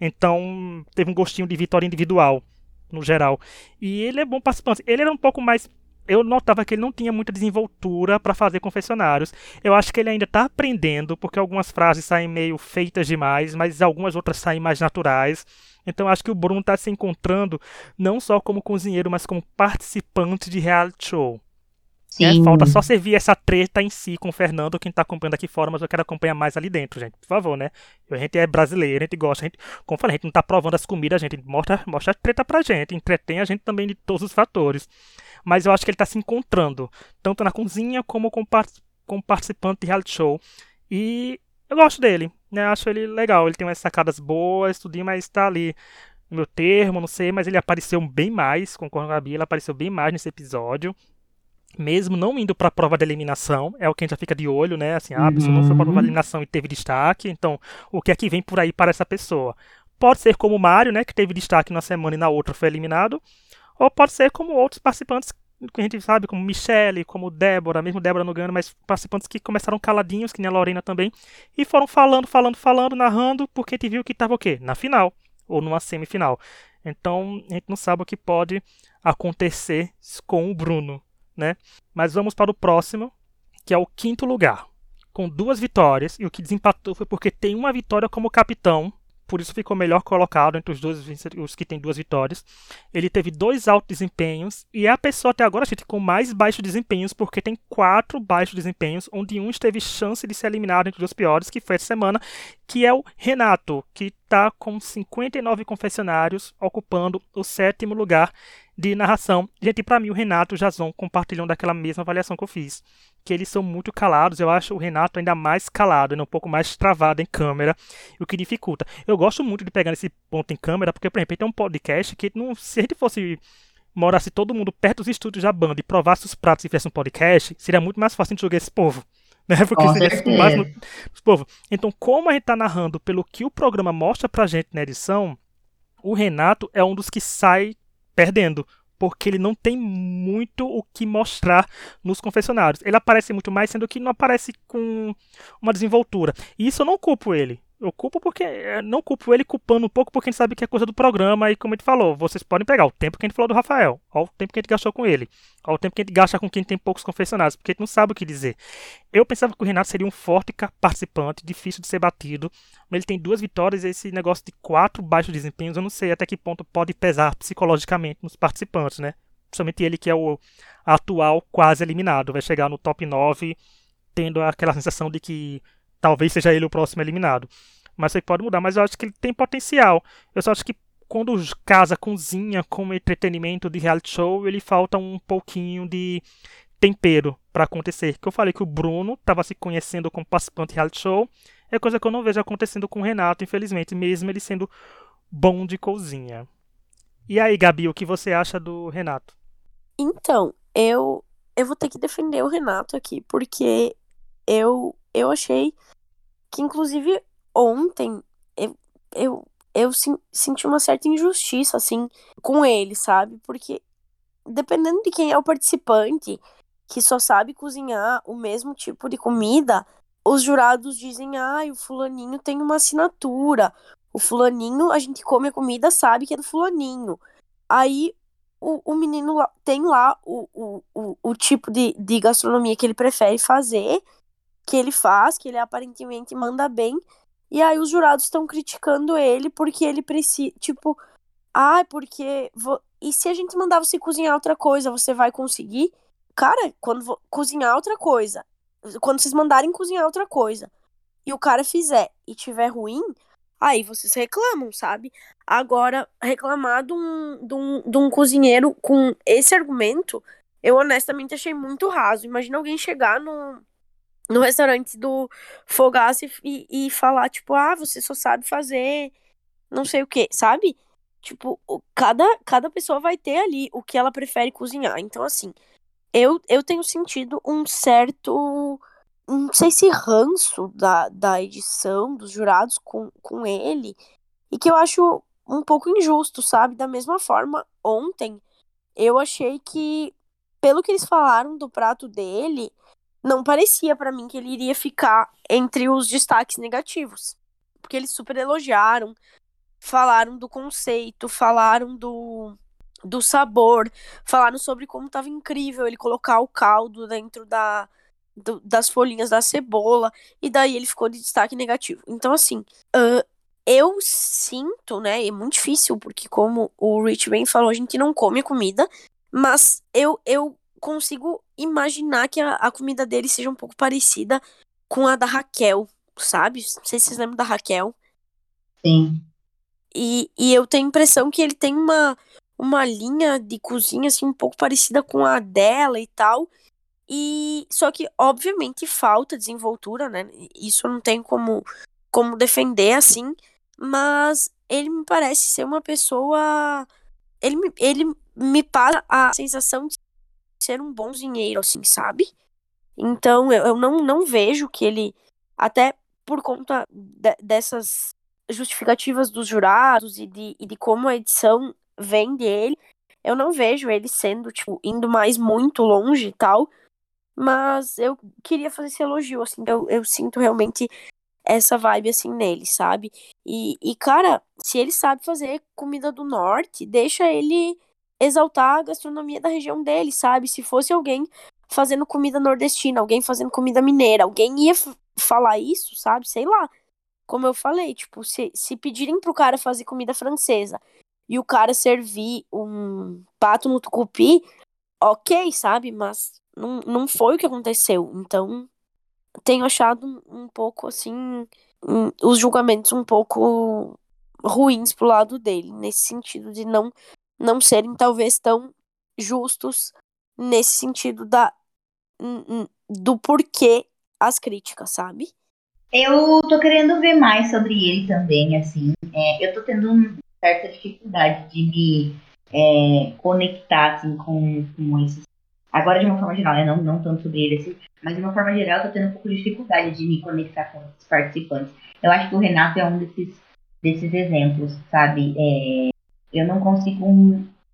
Então, teve um gostinho de vitória individual, no geral. E ele é bom participante. Ele era um pouco mais. Eu notava que ele não tinha muita desenvoltura para fazer confessionários. Eu acho que ele ainda está aprendendo, porque algumas frases saem meio feitas demais, mas algumas outras saem mais naturais. Então acho que o Bruno está se encontrando não só como cozinheiro, mas como participante de reality show. É, falta só servir essa treta em si com o Fernando, quem tá acompanhando aqui fora, mas eu quero acompanhar mais ali dentro, gente. Por favor, né? A gente é brasileiro, a gente gosta, a gente, como eu falei, a gente não tá provando as comidas, a gente mostra, mostra a treta pra gente, entretém a gente também de todos os fatores. Mas eu acho que ele tá se encontrando, tanto na cozinha como como, como participante de reality show. E eu gosto dele, né? Acho ele legal, ele tem umas sacadas boas, tudinho, mas tá ali no meu termo, não sei, mas ele apareceu bem mais, concordo com a Gabi, ele apareceu bem mais nesse episódio mesmo não indo para a prova de eliminação, é o que a gente já fica de olho, né? Assim, ah, a pessoa não foi para a prova de uhum. eliminação e teve destaque, então o que é que vem por aí para essa pessoa? Pode ser como o Mário, né, que teve destaque na semana e na outra foi eliminado, ou pode ser como outros participantes que a gente sabe, como Michelle, como Débora, mesmo Débora não ganhando, mas participantes que começaram caladinhos, que nem a Lorena também, e foram falando, falando, falando, narrando, porque a gente viu que estava o quê? Na final, ou numa semifinal. Então, a gente não sabe o que pode acontecer com o Bruno, né? Mas vamos para o próximo, que é o quinto lugar, com duas vitórias, e o que desempatou foi porque tem uma vitória como capitão, por isso ficou melhor colocado entre os dois os que têm duas vitórias. Ele teve dois altos desempenhos e é a pessoa até agora gente, com mais baixos desempenhos, porque tem quatro baixos desempenhos, onde um teve chance de ser eliminado entre os piores, que foi essa semana, que é o Renato, que está com 59 confessionários, ocupando o sétimo lugar de narração. Gente, para mim o Renato e o Jason compartilham daquela mesma avaliação que eu fiz que eles são muito calados. Eu acho o Renato ainda mais calado, né? um pouco mais travado em câmera, o que dificulta. Eu gosto muito de pegar nesse ponto em câmera, porque, por exemplo, tem um podcast que não, se a gente fosse morasse todo mundo perto dos estúdios da banda e provasse os pratos e fizesse um podcast, seria muito mais fácil de jogar esse povo. Né? Porque Com seria certeza. mais no, povo. Então, como a gente tá narrando pelo que o programa mostra pra gente na edição, o Renato é um dos que sai perdendo porque ele não tem muito o que mostrar nos confessionários. Ele aparece muito mais, sendo que não aparece com uma desenvoltura. E isso eu não culpo ele. Eu culpo porque. eh, Não culpo ele culpando um pouco porque a gente sabe que é coisa do programa e como a gente falou, vocês podem pegar o tempo que a gente falou do Rafael, olha o tempo que a gente gastou com ele, olha o tempo que a gente gasta com quem tem poucos confessionários, porque a gente não sabe o que dizer. Eu pensava que o Renato seria um forte participante, difícil de ser batido, mas ele tem duas vitórias e esse negócio de quatro baixos desempenhos, eu não sei até que ponto pode pesar psicologicamente nos participantes, né? Principalmente ele que é o atual quase eliminado, vai chegar no top 9 tendo aquela sensação de que talvez seja ele o próximo eliminado. Mas isso pode mudar, mas eu acho que ele tem potencial. Eu só acho que quando casa cozinha com entretenimento de reality show, ele falta um pouquinho de tempero para acontecer. Que eu falei que o Bruno estava se conhecendo como participante de reality show, é coisa que eu não vejo acontecendo com o Renato, infelizmente, mesmo ele sendo bom de cozinha. E aí, Gabi, o que você acha do Renato? Então, eu eu vou ter que defender o Renato aqui, porque eu eu achei que inclusive ontem eu eu, eu sen- senti uma certa injustiça assim com ele, sabe? Porque dependendo de quem é o participante que só sabe cozinhar o mesmo tipo de comida, os jurados dizem: "Ah, o fulaninho tem uma assinatura. O fulaninho, a gente come a comida, sabe que é do fulaninho". Aí o, o menino lá, tem lá o, o, o, o tipo de, de gastronomia que ele prefere fazer, que ele faz, que ele aparentemente manda bem. E aí os jurados estão criticando ele porque ele precisa, tipo, ah, porque vo- e se a gente mandar você cozinhar outra coisa, você vai conseguir? Cara, quando vo- cozinhar outra coisa, quando vocês mandarem cozinhar outra coisa, e o cara fizer e tiver ruim, aí vocês reclamam, sabe? Agora, reclamar de um, de um, de um cozinheiro com esse argumento, eu honestamente achei muito raso. Imagina alguém chegar no, no restaurante do Fogaça e, e falar, tipo, ah, você só sabe fazer não sei o que, sabe? Tipo, cada, cada pessoa vai ter ali o que ela prefere cozinhar. Então, assim, eu, eu tenho sentido um certo. Não sei se ranço da, da edição, dos jurados com, com ele. E que eu acho um pouco injusto, sabe? Da mesma forma, ontem eu achei que, pelo que eles falaram do prato dele, não parecia pra mim que ele iria ficar entre os destaques negativos. Porque eles super elogiaram, falaram do conceito, falaram do, do sabor, falaram sobre como tava incrível ele colocar o caldo dentro da, do- das folhinhas da cebola, e daí ele ficou de destaque negativo. Então, assim, ah, eu sinto, né, é muito difícil, porque como o Rich bem falou, a gente não come comida, mas eu, eu consigo imaginar que a, a comida dele seja um pouco parecida com a da Raquel, sabe? Não sei se vocês lembram da Raquel. Sim. E, e eu tenho a impressão que ele tem uma, uma linha de cozinha assim um pouco parecida com a dela e tal. E só que obviamente falta desenvoltura, né? Isso não tenho como como defender assim, mas ele me parece ser uma pessoa ele me, ele me passa a sensação de ser um bom cozinheiro assim, sabe? Então eu, eu não, não vejo que ele até por conta de- dessas justificativas dos jurados e de, e de como a edição vende ele, eu não vejo ele sendo, tipo, indo mais muito longe e tal. Mas eu queria fazer esse elogio, assim, eu, eu sinto realmente essa vibe, assim, nele, sabe? E, e, cara, se ele sabe fazer comida do norte, deixa ele exaltar a gastronomia da região dele, sabe? Se fosse alguém fazendo comida nordestina, alguém fazendo comida mineira, alguém ia falar isso, sabe? Sei lá. Como eu falei, tipo, se, se pedirem pro cara fazer comida francesa e o cara servir um pato no tucupi, ok, sabe? Mas não, não foi o que aconteceu. Então, tenho achado um pouco assim. Os julgamentos um pouco ruins pro lado dele, nesse sentido de não não serem talvez tão justos nesse sentido da do porquê as críticas, sabe? Eu tô querendo ver mais sobre ele também, assim. É, eu tô tendo uma certa dificuldade de me é, conectar, assim, com, com esses. Agora, de uma forma geral, né? Não, não tanto sobre ele, assim, mas de uma forma geral, eu tô tendo um pouco de dificuldade de me conectar com os participantes. Eu acho que o Renato é um desses, desses exemplos, sabe? É, eu não consigo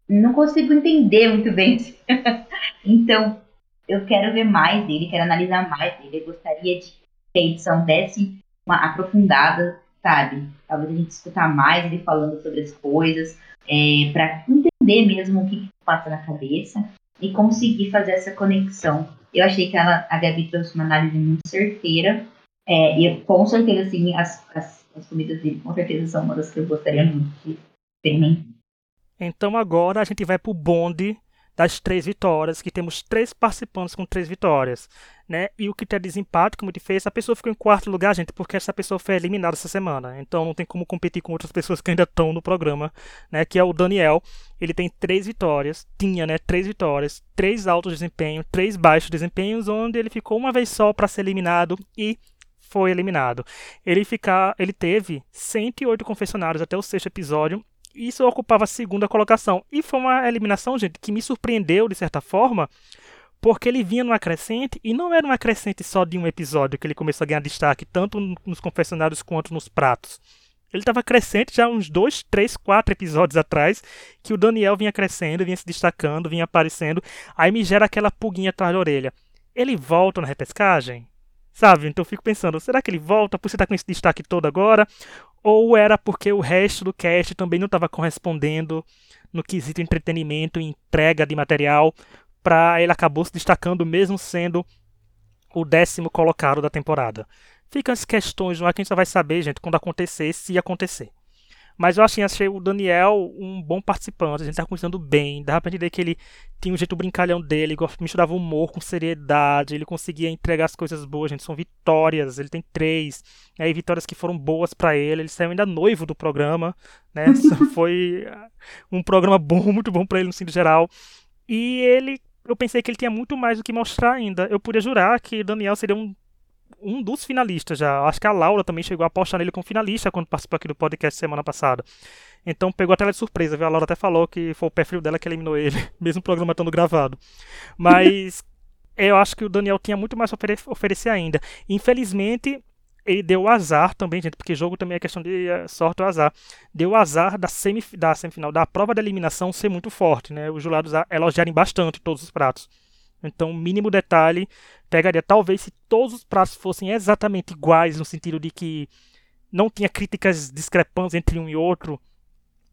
não consigo entender muito bem. então, eu quero ver mais dele, quero analisar mais dele. Eu gostaria de que a edição desse uma aprofundada, sabe? Talvez a gente escutar mais ele falando sobre as coisas, é, para entender mesmo o que, que passa na cabeça e conseguir fazer essa conexão. Eu achei que ela, a Gabi trouxe uma análise muito certeira. É, e com certeza, assim, as, as, as comidas dele com certeza são uma das que eu gostaria muito de experimentar. Então agora a gente vai para o bonde das três vitórias, que temos três participantes com três vitórias, né? E o critério de desempate, como te fez, a pessoa ficou em quarto lugar, gente, porque essa pessoa foi eliminada essa semana. Então não tem como competir com outras pessoas que ainda estão no programa, né? Que é o Daniel. Ele tem três vitórias, tinha, né? Três vitórias, três altos desempenho, três baixos desempenhos, onde ele ficou uma vez só para ser eliminado e foi eliminado. Ele ficar, ele teve 108 confessionários até o sexto episódio isso ocupava a segunda colocação. E foi uma eliminação, gente, que me surpreendeu de certa forma, porque ele vinha numa crescente e não era uma crescente só de um episódio que ele começou a ganhar destaque, tanto nos confessionários quanto nos pratos. Ele estava crescente já uns dois, três, quatro episódios atrás, que o Daniel vinha crescendo, vinha se destacando, vinha aparecendo. Aí me gera aquela pulguinha atrás da orelha. Ele volta na repescagem? Sabe? Então eu fico pensando, será que ele volta por você estar tá com esse destaque todo agora? Ou era porque o resto do cast também não estava correspondendo no quesito entretenimento e entrega de material para ele acabou se destacando mesmo sendo o décimo colocado da temporada. Ficam as questões, não é que a gente só vai saber, gente, quando acontecer, se acontecer. Mas eu achei, achei o Daniel um bom participante, a gente tá começando bem, dava pra entender que ele tinha um jeito brincalhão dele, misturava humor com seriedade, ele conseguia entregar as coisas boas, gente, são vitórias, ele tem três, aí vitórias que foram boas para ele, ele saiu ainda noivo do programa, né, foi um programa bom, muito bom para ele no sentido geral, e ele, eu pensei que ele tinha muito mais do que mostrar ainda, eu podia jurar que Daniel seria um um dos finalistas já. Acho que a Laura também chegou a apostar nele como finalista quando participou aqui do podcast semana passada. Então pegou a tela de surpresa, viu? A Laura até falou que foi o pé frio dela que eliminou ele, mesmo o programa estando gravado. Mas eu acho que o Daniel tinha muito mais a ofere oferecer ainda. Infelizmente, ele deu azar também, gente, porque jogo também é questão de eh, sorte ou azar. Deu azar da, semif da semifinal, da prova da eliminação ser muito forte, né? Os jurados elogiarem bastante todos os pratos. Então, mínimo detalhe pegaria. Talvez se todos os pratos fossem exatamente iguais, no sentido de que não tinha críticas discrepantes entre um e outro,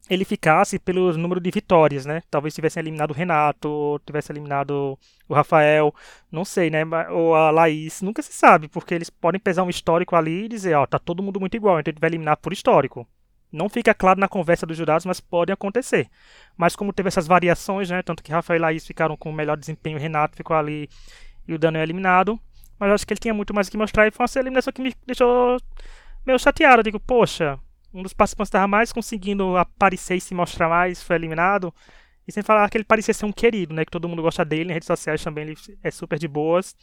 ele ficasse pelo número de vitórias, né? Talvez tivessem eliminado o Renato, tivesse eliminado o Rafael, não sei, né? Ou a Laís, nunca se sabe, porque eles podem pesar um histórico ali e dizer, ó, tá todo mundo muito igual, então ele vai eliminar por histórico. Não fica claro na conversa dos jurados, mas pode acontecer. Mas como teve essas variações, né? Tanto que Rafael e Laís ficaram com o melhor desempenho, o Renato ficou ali e o Daniel eliminado. Mas eu acho que ele tinha muito mais o que mostrar e foi uma eliminação que me deixou meio chateado. Eu digo, poxa, um dos participantes estava mais conseguindo aparecer e se mostrar mais, foi eliminado. E sem falar que ele parecia ser um querido, né? Que todo mundo gosta dele, nas redes sociais também ele é super de boas.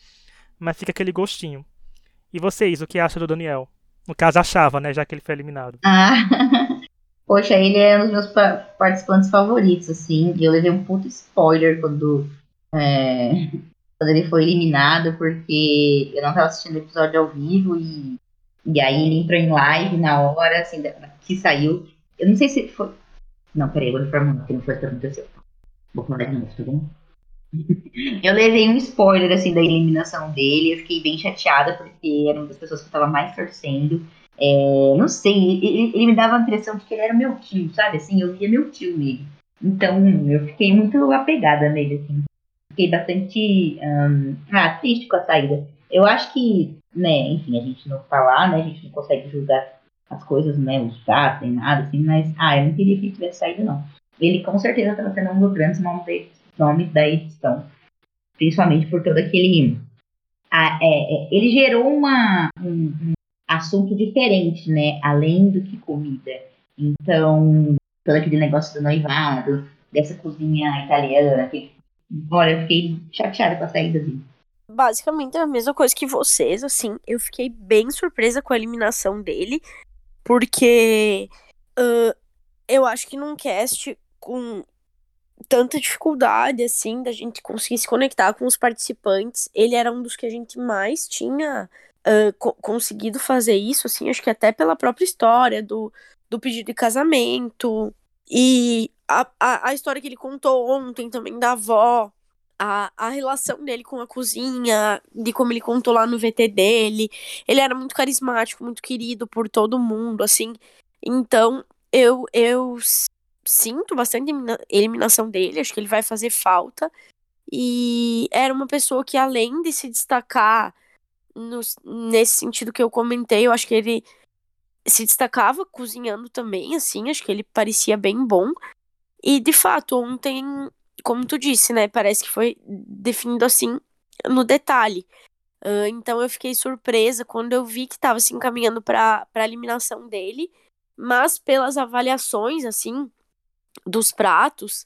Mas fica aquele gostinho. E vocês, o que acham do Daniel? No caso, achava, né? Já que ele foi eliminado. Ah, poxa, ele é um dos meus participantes favoritos, assim. Eu levei um puto spoiler quando, é, quando ele foi eliminado, porque eu não estava assistindo o episódio ao vivo e, e aí ele entrou em live na hora, assim, que saiu. Eu não sei se foi. Não, peraí, vou informar que não foi o que aconteceu. Vou falar de novo, tá bom? Eu levei um spoiler, assim, da eliminação dele. Eu fiquei bem chateada, porque era uma das pessoas que eu tava mais torcendo. É, não sei, ele, ele, me dava a impressão de que ele era meu tio, sabe? Assim, eu via meu tio nele. Então, eu fiquei muito apegada nele, assim. Fiquei bastante um, ah, triste com a saída. Eu acho que, né, enfim, a gente não falar, né, a gente não consegue julgar as coisas, né, os fatos, nem nada, assim, mas, ah, eu não queria que ele tivesse saído, não. Ele com certeza estava sendo um dos grandes nomes nomes da edição. Principalmente por todo aquele. Ah, é, é, ele gerou uma, um, um assunto diferente, né, além do que comida. Então, todo aquele negócio do noivado, dessa cozinha italiana, que, olha, eu fiquei chateada com a saída dele. Basicamente é a mesma coisa que vocês, assim, eu fiquei bem surpresa com a eliminação dele, porque uh, eu acho que num cast com tanta dificuldade, assim, da gente conseguir se conectar com os participantes, ele era um dos que a gente mais tinha uh, co conseguido fazer isso, assim, acho que até pela própria história do, do pedido de casamento. E a, a, a história que ele contou ontem também da avó, a, a relação dele com a cozinha, de como ele contou lá no VT dele. Ele era muito carismático, muito querido por todo mundo, assim. Então, eu, eu sinto bastante eliminação dele, acho que ele vai fazer falta. E era uma pessoa que, além de se destacar no, nesse sentido que eu comentei, eu acho que ele se destacava cozinhando também, assim, acho que ele parecia bem bom. E de fato, ontem, como tu disse, né, parece que foi definido assim no detalhe. Uh, então eu fiquei surpresa quando eu vi que estava se encaminhando para a eliminação dele, mas pelas avaliações, assim, dos pratos,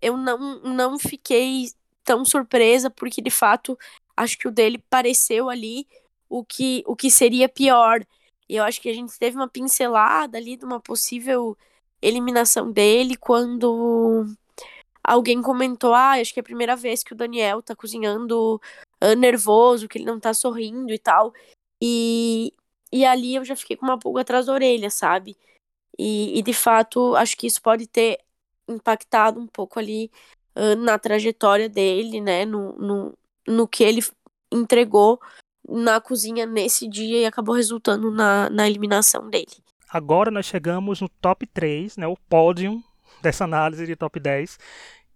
eu não, não fiquei tão surpresa, porque de fato acho que o dele pareceu ali o que, o que seria pior. E eu acho que a gente teve uma pincelada ali de uma possível eliminação dele quando alguém comentou: Ah, acho que é a primeira vez que o Daniel tá cozinhando uh, nervoso, que ele não tá sorrindo e tal. E, e ali eu já fiquei com uma pulga atrás da orelha, sabe? E, e de fato, acho que isso pode ter impactado um pouco ali uh, na trajetória dele, né? No, no, no que ele entregou na cozinha nesse dia e acabou resultando na, na eliminação dele. Agora nós chegamos no top 3, né, o pódio dessa análise de top 10,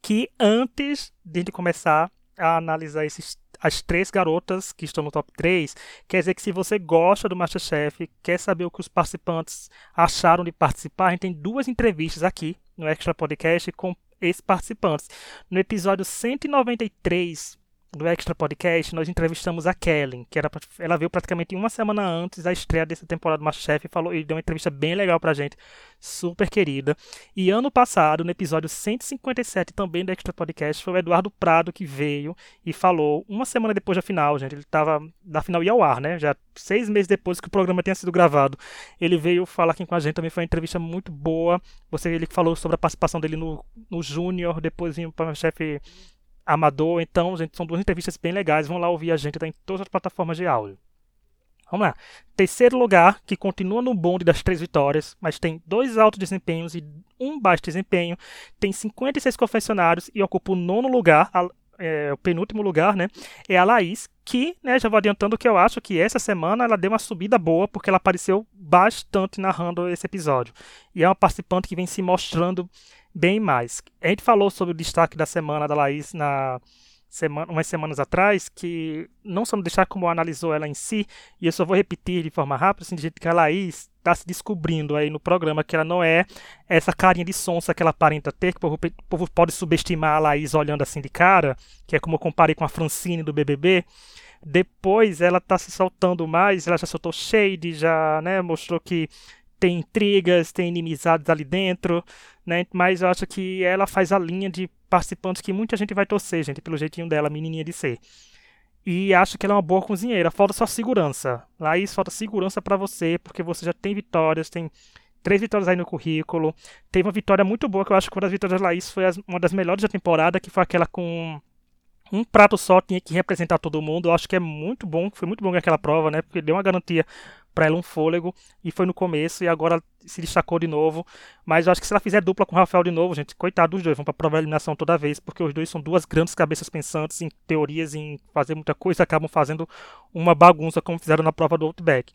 que antes de começar a analisar esses, as três garotas que estão no top 3, quer dizer que se você gosta do Masterchef, quer saber o que os participantes acharam de participar, a gente tem duas entrevistas aqui no Extra Podcast com esses participantes. No episódio 193, do Extra Podcast, nós entrevistamos a Kellen, que era, ela veio praticamente uma semana antes da estreia dessa temporada do Masterchef e falou e deu uma entrevista bem legal pra gente, super querida. E ano passado, no episódio 157 também do Extra Podcast, foi o Eduardo Prado que veio e falou uma semana depois da final, gente, ele tava da final ia ao ar, né? Já seis meses depois que o programa tinha sido gravado, ele veio falar aqui com a gente, também foi uma entrevista muito boa. Você ele falou sobre a participação dele no, no Júnior, depois o Masterchef amador. Então, gente, são duas entrevistas bem legais. Vão lá ouvir a gente, tá em todas as plataformas de áudio. Vamos lá. Terceiro lugar, que continua no bonde das três vitórias, mas tem dois altos desempenhos e um baixo desempenho. Tem 56 confessionários e ocupa o nono lugar, a, é, o penúltimo lugar, né? É a Laís, que, né, já vou adiantando que eu acho que essa semana ela deu uma subida boa, porque ela apareceu bastante narrando esse episódio. E é uma participante que vem se mostrando bem mais. A gente falou sobre o destaque da semana da Laís na semana, umas semanas atrás, que não só no destaque como analisou ela em si, e eu só vou repetir de forma rápida, assim, de jeito que a Laís está se descobrindo aí no programa que ela não é essa carinha de sonsa que ela aparenta ter, que o povo, pode subestimar a Laís olhando assim de cara, que é como eu comparei com a Francine do BBB. Depois ela está se soltando mais, ela já soltou shade, já né, mostrou que tem intrigas, tem inimizades ali dentro, né? Mas eu acho que ela faz a linha de participantes que muita gente vai torcer, gente, pelo jeitinho dela, menininha de ser. E acho que ela é uma boa cozinheira. Falta só segurança. Laís, falta segurança para você, porque você já tem vitórias, tem três vitórias aí no currículo. Teve uma vitória muito boa, que eu acho que uma das vitórias da Laís foi uma das melhores da temporada, que foi aquela com um prato só tinha que representar todo mundo. Eu acho que é muito bom, foi muito bom aquela prova, né? Porque deu uma garantia para ela um fôlego e foi no começo e agora se destacou de novo. Mas eu acho que se ela fizer dupla com o Rafael de novo, gente, coitado dos dois, vão para prova de eliminação toda vez, porque os dois são duas grandes cabeças pensantes em teorias, em fazer muita coisa, acabam fazendo uma bagunça como fizeram na prova do Outback.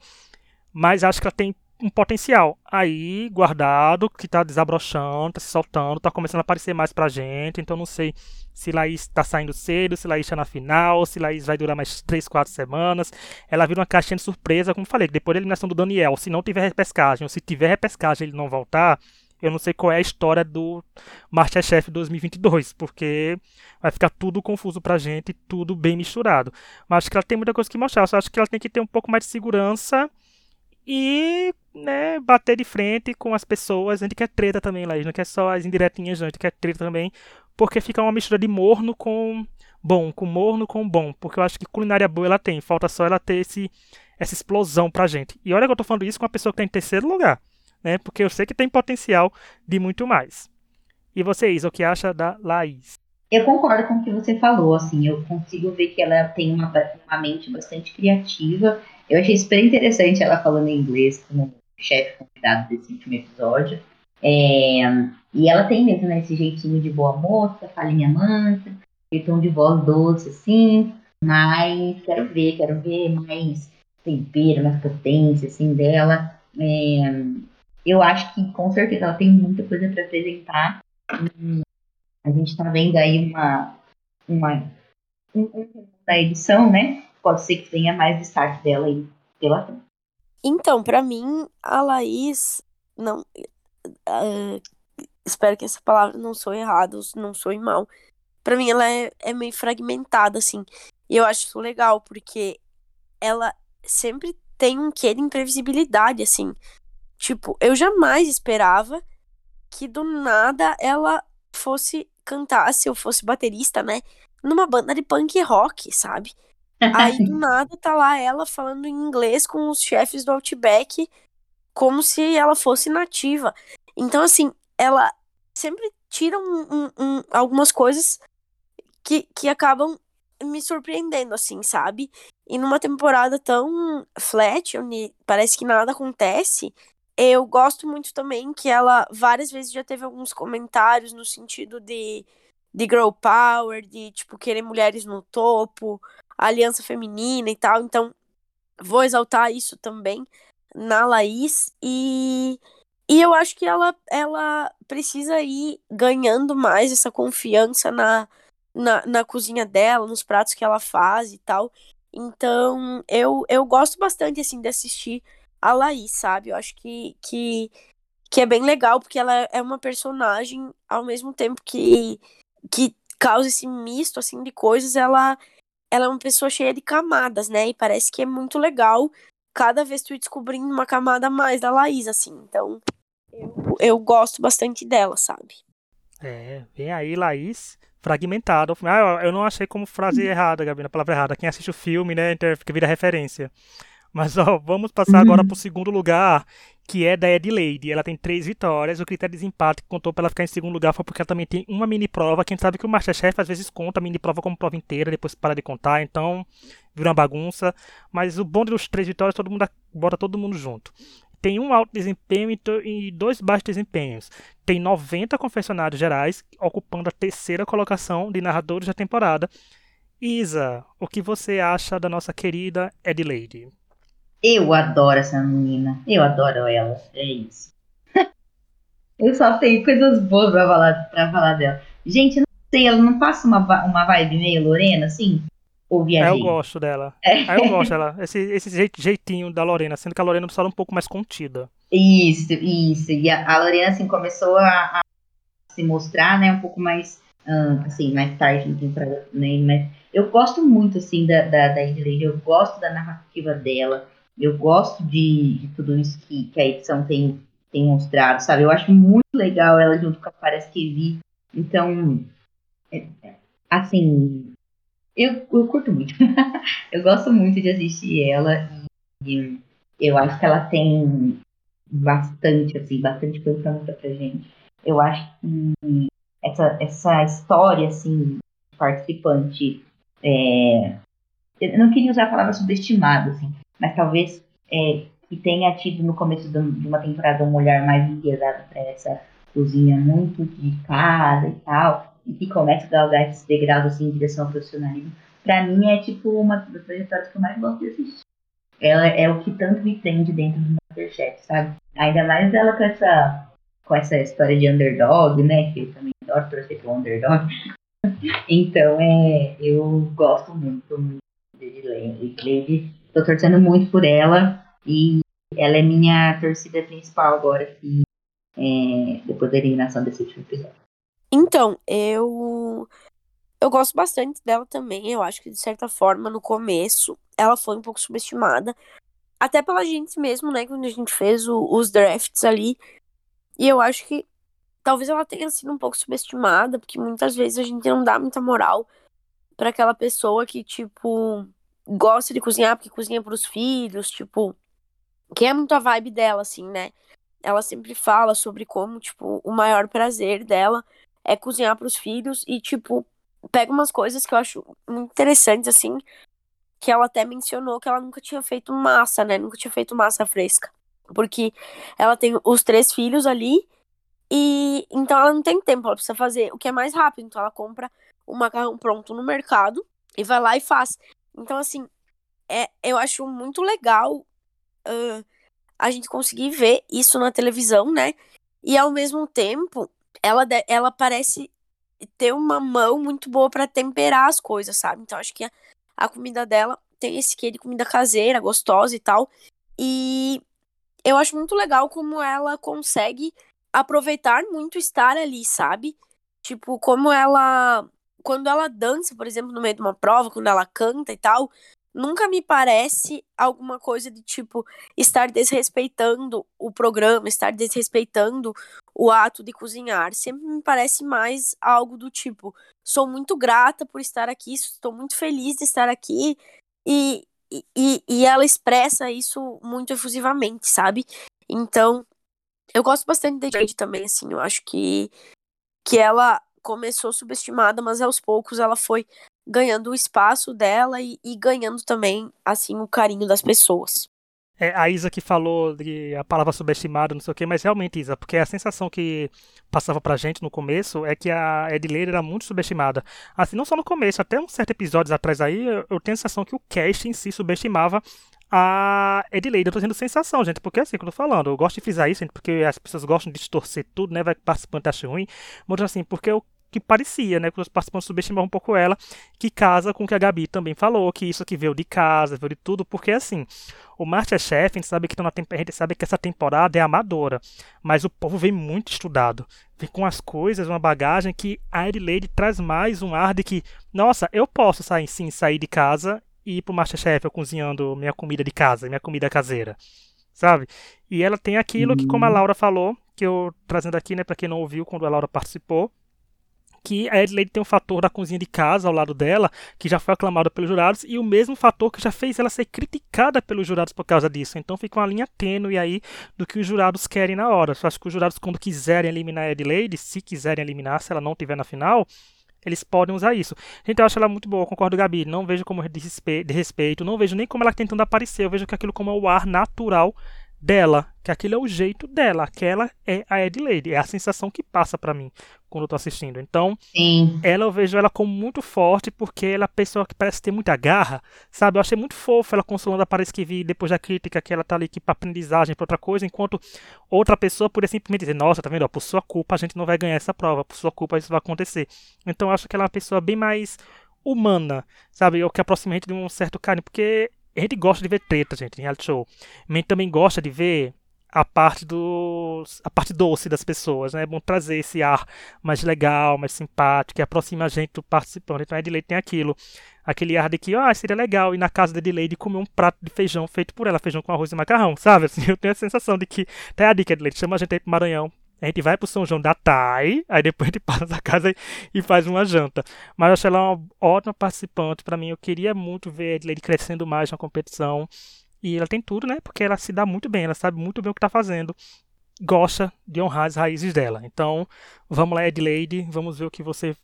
Mas acho que ela tem um potencial aí guardado, que tá desabrochando, tá se soltando, tá começando a aparecer mais pra gente. Então não sei se Laís tá saindo cedo, se Laís tá na final, se Laís vai durar mais 3, 4 semanas. Ela vira uma caixinha de surpresa, como falei, depois da eliminação do Daniel, se não tiver repescagem, ou se tiver repescagem ele não voltar, eu não sei qual é a história do Masterchef 2022, porque vai ficar tudo confuso pra gente, tudo bem misturado. Mas acho que ela tem muita coisa que mostrar, só acho que ela tem que ter um pouco mais de segurança e né, bater de frente com as pessoas. A gente quer treta também, Laís, não quer só as indiretinhas, não, a gente quer treta também, porque fica uma mistura de morno com bom, com morno com bom, porque eu acho que culinária boa ela tem, falta só ela ter esse, essa explosão pra gente. E olha que eu tô falando isso com uma pessoa que tá em terceiro lugar, né, porque eu sei que tem potencial de muito mais. E vocês, o que acha da Laís? Eu concordo com o que você falou, assim, eu consigo ver que ela tem uma, uma mente bastante criativa eu achei super interessante ela falando em inglês como chefe convidado desse último episódio. É, e ela tem mesmo né, esse jeitinho de boa moça, falinha mansa, esse tom de voz doce, assim. Mas quero ver, quero ver mais tempero, mais potência, assim, dela. É, eu acho que com certeza ela tem muita coisa para apresentar. a gente está vendo aí uma, uma um, um, da edição, né? Pode ser que tenha mais destaque dela aí pela frente. Então, para mim, a Laís não. Uh, espero que essa palavra não sou errada, não sou mal. Para mim, ela é, é meio fragmentada, assim. E eu acho isso legal, porque ela sempre tem um quê de imprevisibilidade, assim. Tipo, eu jamais esperava que do nada ela fosse cantar, se eu fosse baterista, né? Numa banda de punk rock, sabe? Aí do nada tá lá ela falando em inglês com os chefes do Outback como se ela fosse nativa. Então, assim, ela sempre tira um, um, um, algumas coisas que, que acabam me surpreendendo, assim, sabe? E numa temporada tão flat, onde parece que nada acontece, eu gosto muito também que ela várias vezes já teve alguns comentários no sentido de, de girl power, de, tipo, querer mulheres no topo, a aliança feminina e tal. Então, vou exaltar isso também na Laís. E, e eu acho que ela, ela precisa ir ganhando mais essa confiança na, na, na cozinha dela, nos pratos que ela faz e tal. Então, eu, eu gosto bastante, assim, de assistir a Laís, sabe? Eu acho que, que, que é bem legal, porque ela é uma personagem, ao mesmo tempo que, que causa esse misto, assim, de coisas, ela ela é uma pessoa cheia de camadas, né? E parece que é muito legal cada vez tu ir descobrindo uma camada a mais da Laís, assim. Então, eu, eu gosto bastante dela, sabe? É, vem aí, Laís, fragmentada. Ah, eu não achei como frase hum. errada, Gabi, a palavra errada. Quem assiste o filme, né, fica vira referência. Mas ó, vamos passar agora uhum. para o segundo lugar, que é da Lady. Ela tem três vitórias. O critério de desempate que contou para ela ficar em segundo lugar foi porque ela também tem uma mini prova. Quem sabe que o Masterchef às vezes conta a mini prova como prova inteira, depois para de contar, então vira uma bagunça. Mas o bom dos três vitórias, todo mundo bota todo mundo junto. Tem um alto desempenho e dois baixos desempenhos. Tem 90 confessionários gerais, ocupando a terceira colocação de narradores da temporada. Isa, o que você acha da nossa querida Lady? Eu adoro essa menina. Eu adoro ela. É isso. eu só tenho coisas boas pra falar, pra falar dela. Gente, não sei, ela não passa uma, uma vibe meio Lorena, assim? Ou viajei? Ah, eu gosto dela. É. Ah, eu gosto dela. Esse, esse jeitinho da Lorena, sendo que a Lorena precisa um pouco mais contida. Isso, isso. E a, a Lorena, assim, começou a, a, se mostrar, né, um pouco mais, uh, assim, mais tarde no temporada, né, mas eu gosto muito, assim, da, da, da eu gosto da narrativa dela, eu gosto de, de tudo isso que, que, a edição tem, tem mostrado, sabe? Eu acho muito legal ela junto com a Paris vi. Então, é, é, assim, eu, eu curto muito. eu gosto muito de assistir ela e eu acho que ela tem bastante, assim, bastante coisa pra pra gente. Eu acho que essa, essa história, assim, participante, é, eu não queria usar a palavra subestimada, assim, mas talvez é, que tenha tido no começo de uma temporada um olhar mais enviesado para essa cozinha muito de casa e tal, e que começa a galgar esses degraus assim, em direção ao profissionalismo, para mim é tipo uma das trajetórias que eu mais gosto de assistir. Ela é o que tanto me prende dentro do Masterchef, sabe? Ainda mais ela com essa, com essa história de underdog, né? Que eu também adoro torcer pro underdog. então, é, eu gosto muito, muito de Lady. Tô torcendo muito por ela e ela é minha torcida principal agora, aqui, é, depois da eliminação desse último episódio. Então, eu eu gosto bastante dela também. Eu acho que, de certa forma, no começo, ela foi um pouco subestimada. Até pela gente mesmo, né? Quando a gente fez o, os drafts ali. E eu acho que talvez ela tenha sido um pouco subestimada, porque muitas vezes a gente não dá muita moral para aquela pessoa que, tipo, gosta de cozinhar porque cozinha pros filhos, tipo, que é muito a vibe dela, assim, né? Ela sempre fala sobre como, tipo, o maior prazer dela é cozinhar pros filhos e, tipo, pega umas coisas que eu acho muito interessantes, assim, que ela até mencionou que ela nunca tinha feito massa, né? Nunca tinha feito massa fresca. Porque ela tem os três filhos ali e então ela não tem tempo, ela precisa fazer o que é mais rápido. Então ela compra o macarrão pronto no mercado e vai lá e faz. Então, assim, é, eu acho muito legal uh, a gente conseguir ver isso na televisão, né? E ao mesmo tempo, ela, ela parece ter uma mão muito boa para temperar as coisas, sabe? Então acho que a, a comida dela tem esse quê de comida caseira, gostosa e tal. E eu acho muito legal como ela consegue aproveitar muito estar ali, sabe? Tipo, como ela. Quando ela dança, por exemplo, no meio de uma prova, quando ela canta e tal, nunca me parece alguma coisa de tipo estar desrespeitando o programa, estar desrespeitando o ato de cozinhar. Sempre me parece mais algo do tipo: sou muito grata por estar aqui, estou muito feliz de estar aqui. E, e, e ela expressa isso muito efusivamente, sabe? Então, eu gosto bastante da Jade também, assim. Eu acho que, que ela começou subestimada, mas aos poucos ela foi ganhando o espaço dela e, e ganhando também, assim, o carinho das pessoas. É, a Isa que falou de a palavra subestimada, não sei o que, mas realmente, Isa, porque a sensação que passava pra gente no começo é que a Edileira era muito subestimada. Assim, não só no começo, até uns certos episódios atrás aí, eu tenho a sensação que o cast em si subestimava a Edileida. Eu tô tendo sensação, gente, porque assim, quando eu tô falando, eu gosto de frisar isso, gente, porque as pessoas gostam de distorcer tudo, né, vai participante acha ruim, mas assim, porque eu que parecia, né? Que os participantes subestimavam um pouco ela, que casa com o que a Gabi também falou, que isso aqui veio de casa, veio de tudo, porque assim, o Masterchef, a gente sabe que, tá na a gente sabe que essa temporada é amadora, mas o povo vem muito estudado, vem com as coisas, uma bagagem que a Adelaide traz mais um ar de que, nossa, eu posso sair sim, sair de casa e ir pro Masterchef eu cozinhando minha comida de casa, minha comida caseira. Sabe? E ela tem aquilo que, como a uhum. Laura falou, que eu trazendo aqui, né, para quem não ouviu quando a Laura participou, que a Adelaide tem um fator da cozinha de casa ao lado dela, que já foi aclamado pelos jurados, e o mesmo fator que já fez ela ser criticada pelos jurados por causa disso. Então fica uma linha tênue aí do que os jurados querem na hora. Eu acho que os jurados, quando quiserem eliminar a Adelaide, se quiserem eliminar, se ela não estiver na final, eles podem usar isso. Gente, eu acho ela muito boa, concordo, Gabi. Não vejo como de respeito, não vejo nem como ela tentando aparecer, eu vejo que aquilo como é o ar natural dela, que aquilo é o jeito dela, aquela é a Adelaide, é a sensação que passa para mim quando eu tô assistindo. Então, Sim. ela eu vejo ela como muito forte porque ela é a pessoa que parece ter muita garra, sabe? Eu achei muito fofo ela consolando a Paris que vi depois da crítica que ela tá ali aqui para aprendizagem, para outra coisa, enquanto outra pessoa poderia simplesmente dizer: "Nossa, tá vendo? Por sua culpa a gente não vai ganhar essa prova, por sua culpa isso vai acontecer". Então, eu acho que ela é uma pessoa bem mais humana, sabe? O que aproxima a gente de um certo carinho, porque a gente gosta de ver treta, gente, em reality show. A gente também gosta de ver a parte dos a parte doce das pessoas, né? É bom trazer esse ar mais legal, mais simpático, que aproxima a gente do participante. Então a Edileide tem aquilo, aquele ar de que, ah, seria legal ir na casa da Edileide comer um prato de feijão feito por ela, feijão com arroz e macarrão, sabe? Assim, eu tenho a sensação de que, tá a dica, Edileide, chama a gente aí pro Maranhão, a gente vai pro São João da TAI, aí depois a gente passa da casa e faz uma janta. Mas eu acho ela uma ótima participante. para mim, eu queria muito ver Adelaide crescendo mais na competição. E ela tem tudo, né? Porque ela se dá muito bem, ela sabe muito bem o que tá fazendo. Gosta de honrar as raízes dela. Então, vamos lá, Adelaide, vamos ver o que você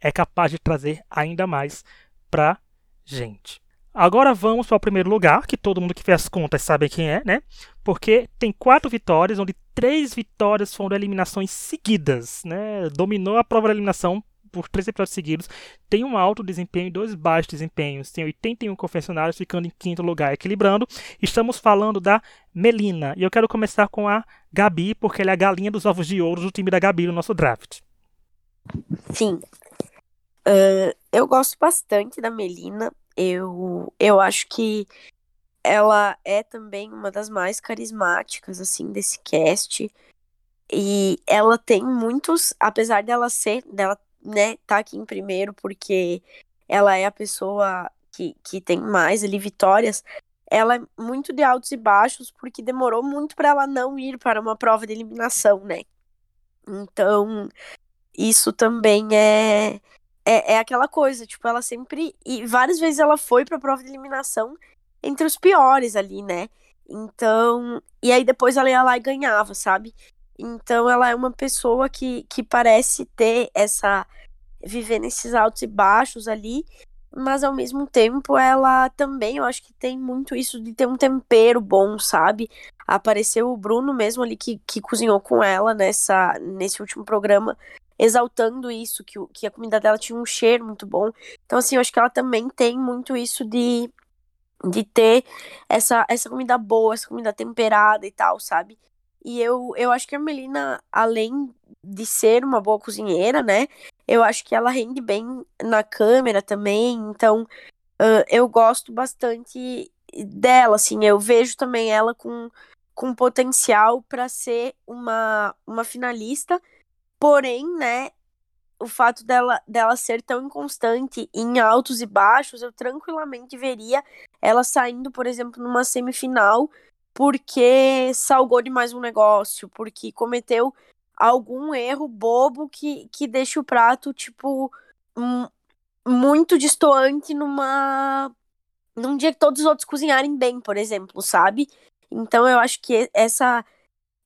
é capaz de trazer ainda mais pra gente. Agora vamos para o primeiro lugar, que todo mundo que fez as contas sabe quem é, né? Porque tem quatro vitórias, onde três vitórias foram eliminações seguidas, né? Dominou a prova da eliminação por três episódios seguidos, tem um alto desempenho e dois baixos desempenhos. Tem 81 confessionários, ficando em quinto lugar, equilibrando. Estamos falando da Melina. E eu quero começar com a Gabi, porque ela é a galinha dos ovos de ouro do time da Gabi no nosso draft. Sim. Uh, eu gosto bastante da Melina. Eu, eu acho que ela é também uma das mais carismáticas, assim, desse cast. E ela tem muitos, apesar dela ser, dela, né, tá aqui em primeiro, porque ela é a pessoa que, que tem mais ali vitórias, ela é muito de altos e baixos, porque demorou muito para ela não ir para uma prova de eliminação, né? Então, isso também é, é, é aquela coisa, tipo, ela sempre. E várias vezes ela foi pra prova de eliminação entre os piores ali, né? Então. E aí depois ela ia lá e ganhava, sabe? Então ela é uma pessoa que, que parece ter essa. viver nesses altos e baixos ali, mas ao mesmo tempo ela também, eu acho que tem muito isso de ter um tempero bom, sabe? Apareceu o Bruno mesmo ali que, que cozinhou com ela nessa, nesse último programa exaltando isso, que, que a comida dela tinha um cheiro muito bom. Então, assim, eu acho que ela também tem muito isso de, de ter essa, essa comida boa, essa comida temperada e tal, sabe? E eu, eu acho que a Melina, além de ser uma boa cozinheira, né? Eu acho que ela rende bem na câmera também. Então, uh, eu gosto bastante dela, assim. Eu vejo também ela com, com potencial para ser uma, uma finalista Porém, né, o fato dela, dela ser tão inconstante em altos e baixos, eu tranquilamente veria ela saindo, por exemplo, numa semifinal, porque salgou demais um negócio, porque cometeu algum erro bobo que, que deixa o prato, tipo, um, muito distoante numa. num dia que todos os outros cozinharem bem, por exemplo, sabe? Então eu acho que essa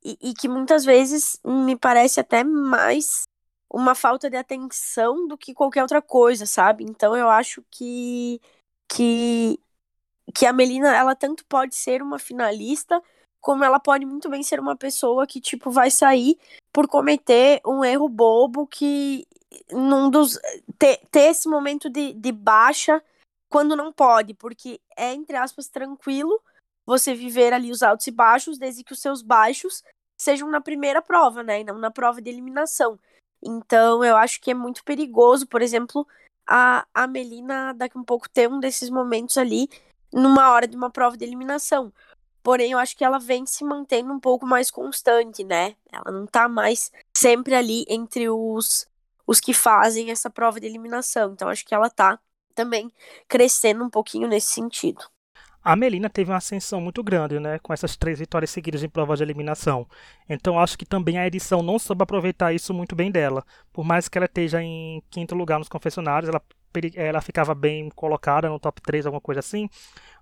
e, e que muitas vezes me parece até mais uma falta de atenção do que qualquer outra coisa, sabe? Então eu acho que que que a Melina ela tanto pode ser uma finalista como ela pode muito bem ser uma pessoa que tipo vai sair por cometer um erro bobo que num dos ter, ter esse momento de, de baixa quando não pode, porque é entre aspas tranquilo você viver ali os altos e baixos desde que os seus baixos sejam na primeira prova, né? E não na prova de eliminação. Então, eu acho que é muito perigoso, por exemplo, a, a Melina daqui a um pouco ter um desses momentos ali numa hora de uma prova de eliminação. Porém, eu acho que ela vem se mantendo um pouco mais constante, né? Ela não tá mais sempre ali entre os, os que fazem essa prova de eliminação. Então, acho que ela tá também crescendo um pouquinho nesse sentido. A Melina teve uma ascensão muito grande, né, com essas três vitórias seguidas em provas de eliminação. Então acho que também a edição não soube aproveitar isso muito bem dela. Por mais que ela esteja em quinto lugar nos confessionários, ela, ela ficava bem colocada no top 3, alguma coisa assim.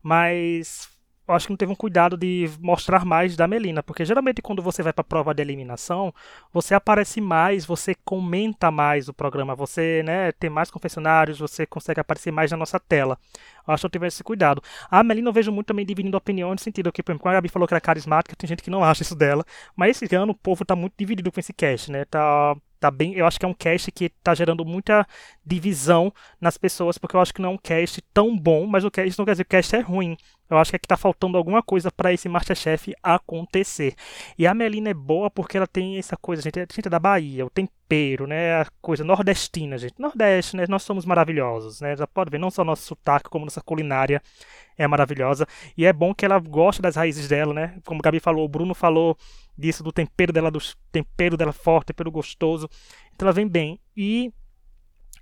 Mas acho que não teve um cuidado de mostrar mais da Melina, porque geralmente quando você vai para a prova de eliminação, você aparece mais, você comenta mais o programa, você né, tem mais confessionários, você consegue aparecer mais na nossa tela. Eu acho que eu tivesse esse cuidado. A Melina eu vejo muito também dividindo opinião no sentido que, por exemplo, quando a Gabi falou que era carismática, tem gente que não acha isso dela, mas esse ano o povo está muito dividido com esse cast, né? Tá tá bem, eu acho que é um cast que tá gerando muita divisão nas pessoas, porque eu acho que não é um cast tão bom, mas o cast não quer dizer que o cast é ruim. Eu acho que aqui tá faltando alguma coisa para esse Masterchef acontecer. E a Melina é boa porque ela tem essa coisa, gente, a gente é da Bahia, o tempero, né, a coisa nordestina, gente. Nordeste, né, nós somos maravilhosos, né? Já pode ver, não só nosso sotaque, como nossa culinária é maravilhosa. E é bom que ela gosta das raízes dela, né? Como o Gabi falou, o Bruno falou disso, do tempero dela, do tempero dela forte, tempero gostoso. Então ela vem bem. E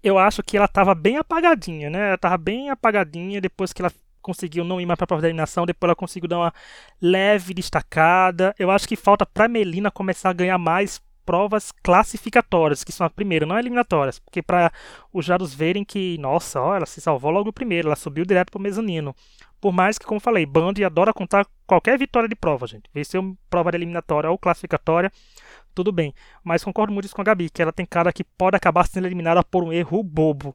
eu acho que ela estava bem apagadinha, né? Ela estava bem apagadinha depois que ela conseguiu não ir mais para a prova da eliminação, depois ela conseguiu dar uma leve destacada. Eu acho que falta para Melina começar a ganhar mais provas classificatórias, que são a primeira, não eliminatórias, porque para os jurados verem que, nossa, ó, ela se salvou logo primeiro, ela subiu direto para o mezanino. Por mais que, como falei, Band adora contar qualquer vitória de prova, gente. Venceu prova eliminatória ou classificatória, tudo bem. Mas concordo muito com a Gabi, que ela tem cara que pode acabar sendo eliminada por um erro bobo.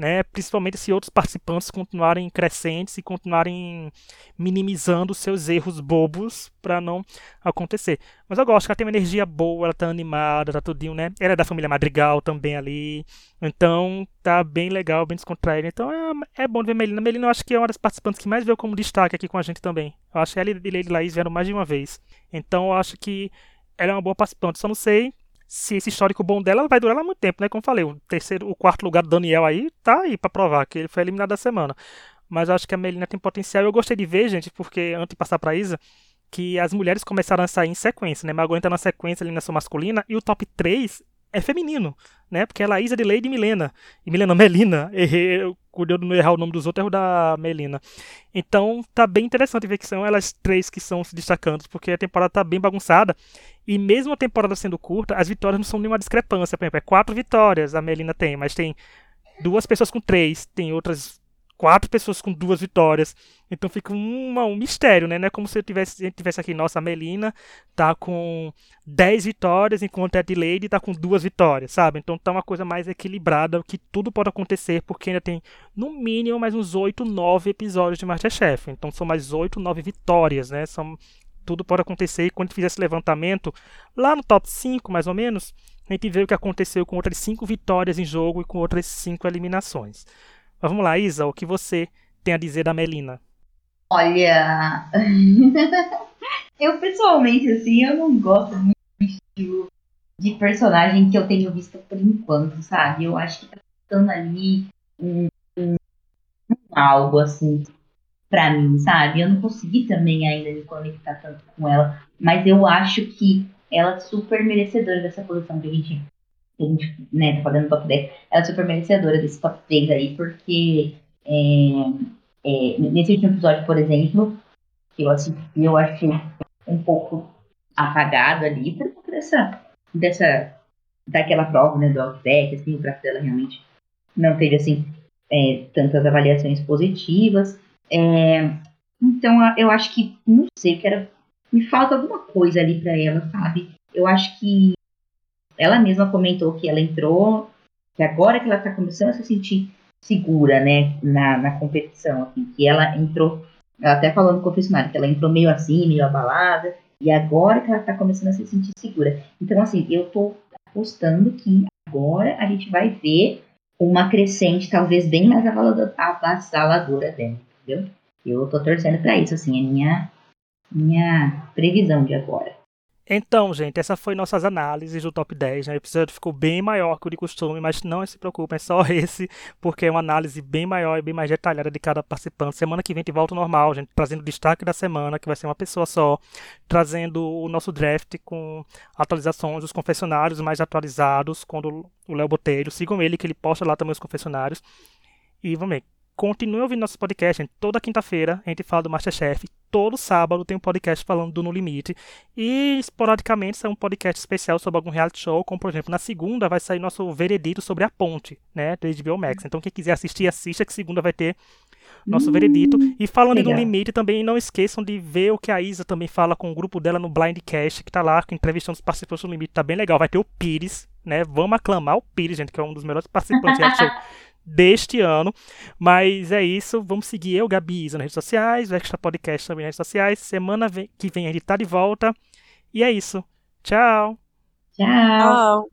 Né? Principalmente se outros participantes continuarem crescentes e continuarem minimizando seus erros bobos para não acontecer. Mas eu gosto ela tem uma energia boa, ela tá animada, tá tudinho, né? Ela é da família Madrigal também ali. Então tá bem legal, bem descontraída. Então é, é bom ver Melina. Melina eu acho que é uma das participantes que mais veio como destaque aqui com a gente também. Eu acho que ela e Lady Laís vieram mais de uma vez. Então eu acho que ela é uma boa participante. Só não sei se esse histórico bom dela vai durar lá muito tempo, né? Como falei, o terceiro, o quarto lugar do Daniel aí tá aí para provar que ele foi eliminado da semana. Mas eu acho que a Melina tem potencial. Eu gostei de ver, gente, porque antes de passar pra Isa, que as mulheres começaram a sair em sequência, né? Margot entra na sequência eliminação masculina e o top 3 é feminino, né? Porque é Isa de Lady Milena. E Milena, Melina, errei, cuidou de não errar o nome dos outros, erro da Melina. Então tá bem interessante ver que são elas três que estão se destacando, porque a temporada tá bem bagunçada. E mesmo a temporada sendo curta, as vitórias não são nenhuma discrepância. Por exemplo, é quatro vitórias a Melina tem, mas tem duas pessoas com três, tem outras quatro pessoas com duas vitórias. Então fica um mistério, né? Não é como se eu tivesse, gente tivesse aqui, nossa, a Melina tá com 10 vitórias, enquanto a Adelaide tá com duas vitórias, sabe? Então tá uma coisa mais equilibrada, que tudo pode acontecer, porque ainda tem, no mínimo, mais uns 8, 9 episódios de Masterchef. Então são mais 8, 9 vitórias, né? São, tudo pode acontecer. E quando fizer esse levantamento, lá no top 5, mais ou menos, a gente vê o que aconteceu com outras 5 vitórias em jogo e com outras 5 eliminações. Mas vamos lá, Isa, o que você tem a dizer da Melina? Olha, eu pessoalmente, assim, eu não gosto muito do estilo de personagem que eu tenho visto por enquanto, sabe? Eu acho que tá faltando ali um, um, um, algo, assim, pra mim, sabe? Eu não consegui também ainda me conectar tanto com ela, mas eu acho que ela é super merecedora dessa posição que a gente a gente né, tá fazendo top 10, ela é super merecedora desse top 3 aí, porque é, é, nesse último episódio, por exemplo, que eu assisti, eu achei um pouco apagado ali por conta dessa, dessa daquela prova, né, do Outback, assim, o prato dela realmente não teve, assim, é, tantas avaliações positivas. É, então, eu acho que, não sei, que era, me falta alguma coisa ali para ela, sabe? Eu acho que ela mesma comentou que ela entrou, que agora que ela está começando a se sentir segura, né, na, na competição, assim, que ela entrou, ela até falou no confessionário, que ela entrou meio assim, meio abalada, e agora que ela está começando a se sentir segura. Então, assim, eu estou apostando que agora a gente vai ver uma crescente, talvez bem mais avassaladora dela, entendeu? Eu estou torcendo para isso, assim, é minha, minha previsão de agora. Então, gente, essa foi nossas análises do top 10. Né? O episódio ficou bem maior que o de costume, mas não se preocupem, é só esse, porque é uma análise bem maior e bem mais detalhada de cada participante. Semana que vem de volta normal, gente, trazendo o destaque da semana, que vai ser uma pessoa só, trazendo o nosso draft com atualizações dos confessionários mais atualizados, quando o Léo Botelho, sigam ele, que ele posta lá também os confessionários. E vamos ver. Continue ouvindo nosso podcast. Gente. Toda quinta-feira a gente fala do Masterchef. Todo sábado tem um podcast falando do No Limite. E esporadicamente sai um podcast especial sobre algum reality show. Como, por exemplo, na segunda vai sair nosso veredito sobre a ponte, né? Do HBO Max. Então, quem quiser assistir, assista, que segunda vai ter nosso hum, veredito. E falando legal. do limite, também não esqueçam de ver o que a Isa também fala com o grupo dela no Blindcast, que tá lá, entrevistando os participantes do limite. Tá bem legal. Vai ter o Pires, né? Vamos aclamar o Pires, gente, que é um dos melhores participantes do show deste ano. Mas é isso. Vamos seguir eu, Gabi Isa, nas redes sociais, o Extra Podcast também nas redes sociais. Semana que vem a gente tá de volta. E é isso. Tchau. Tchau.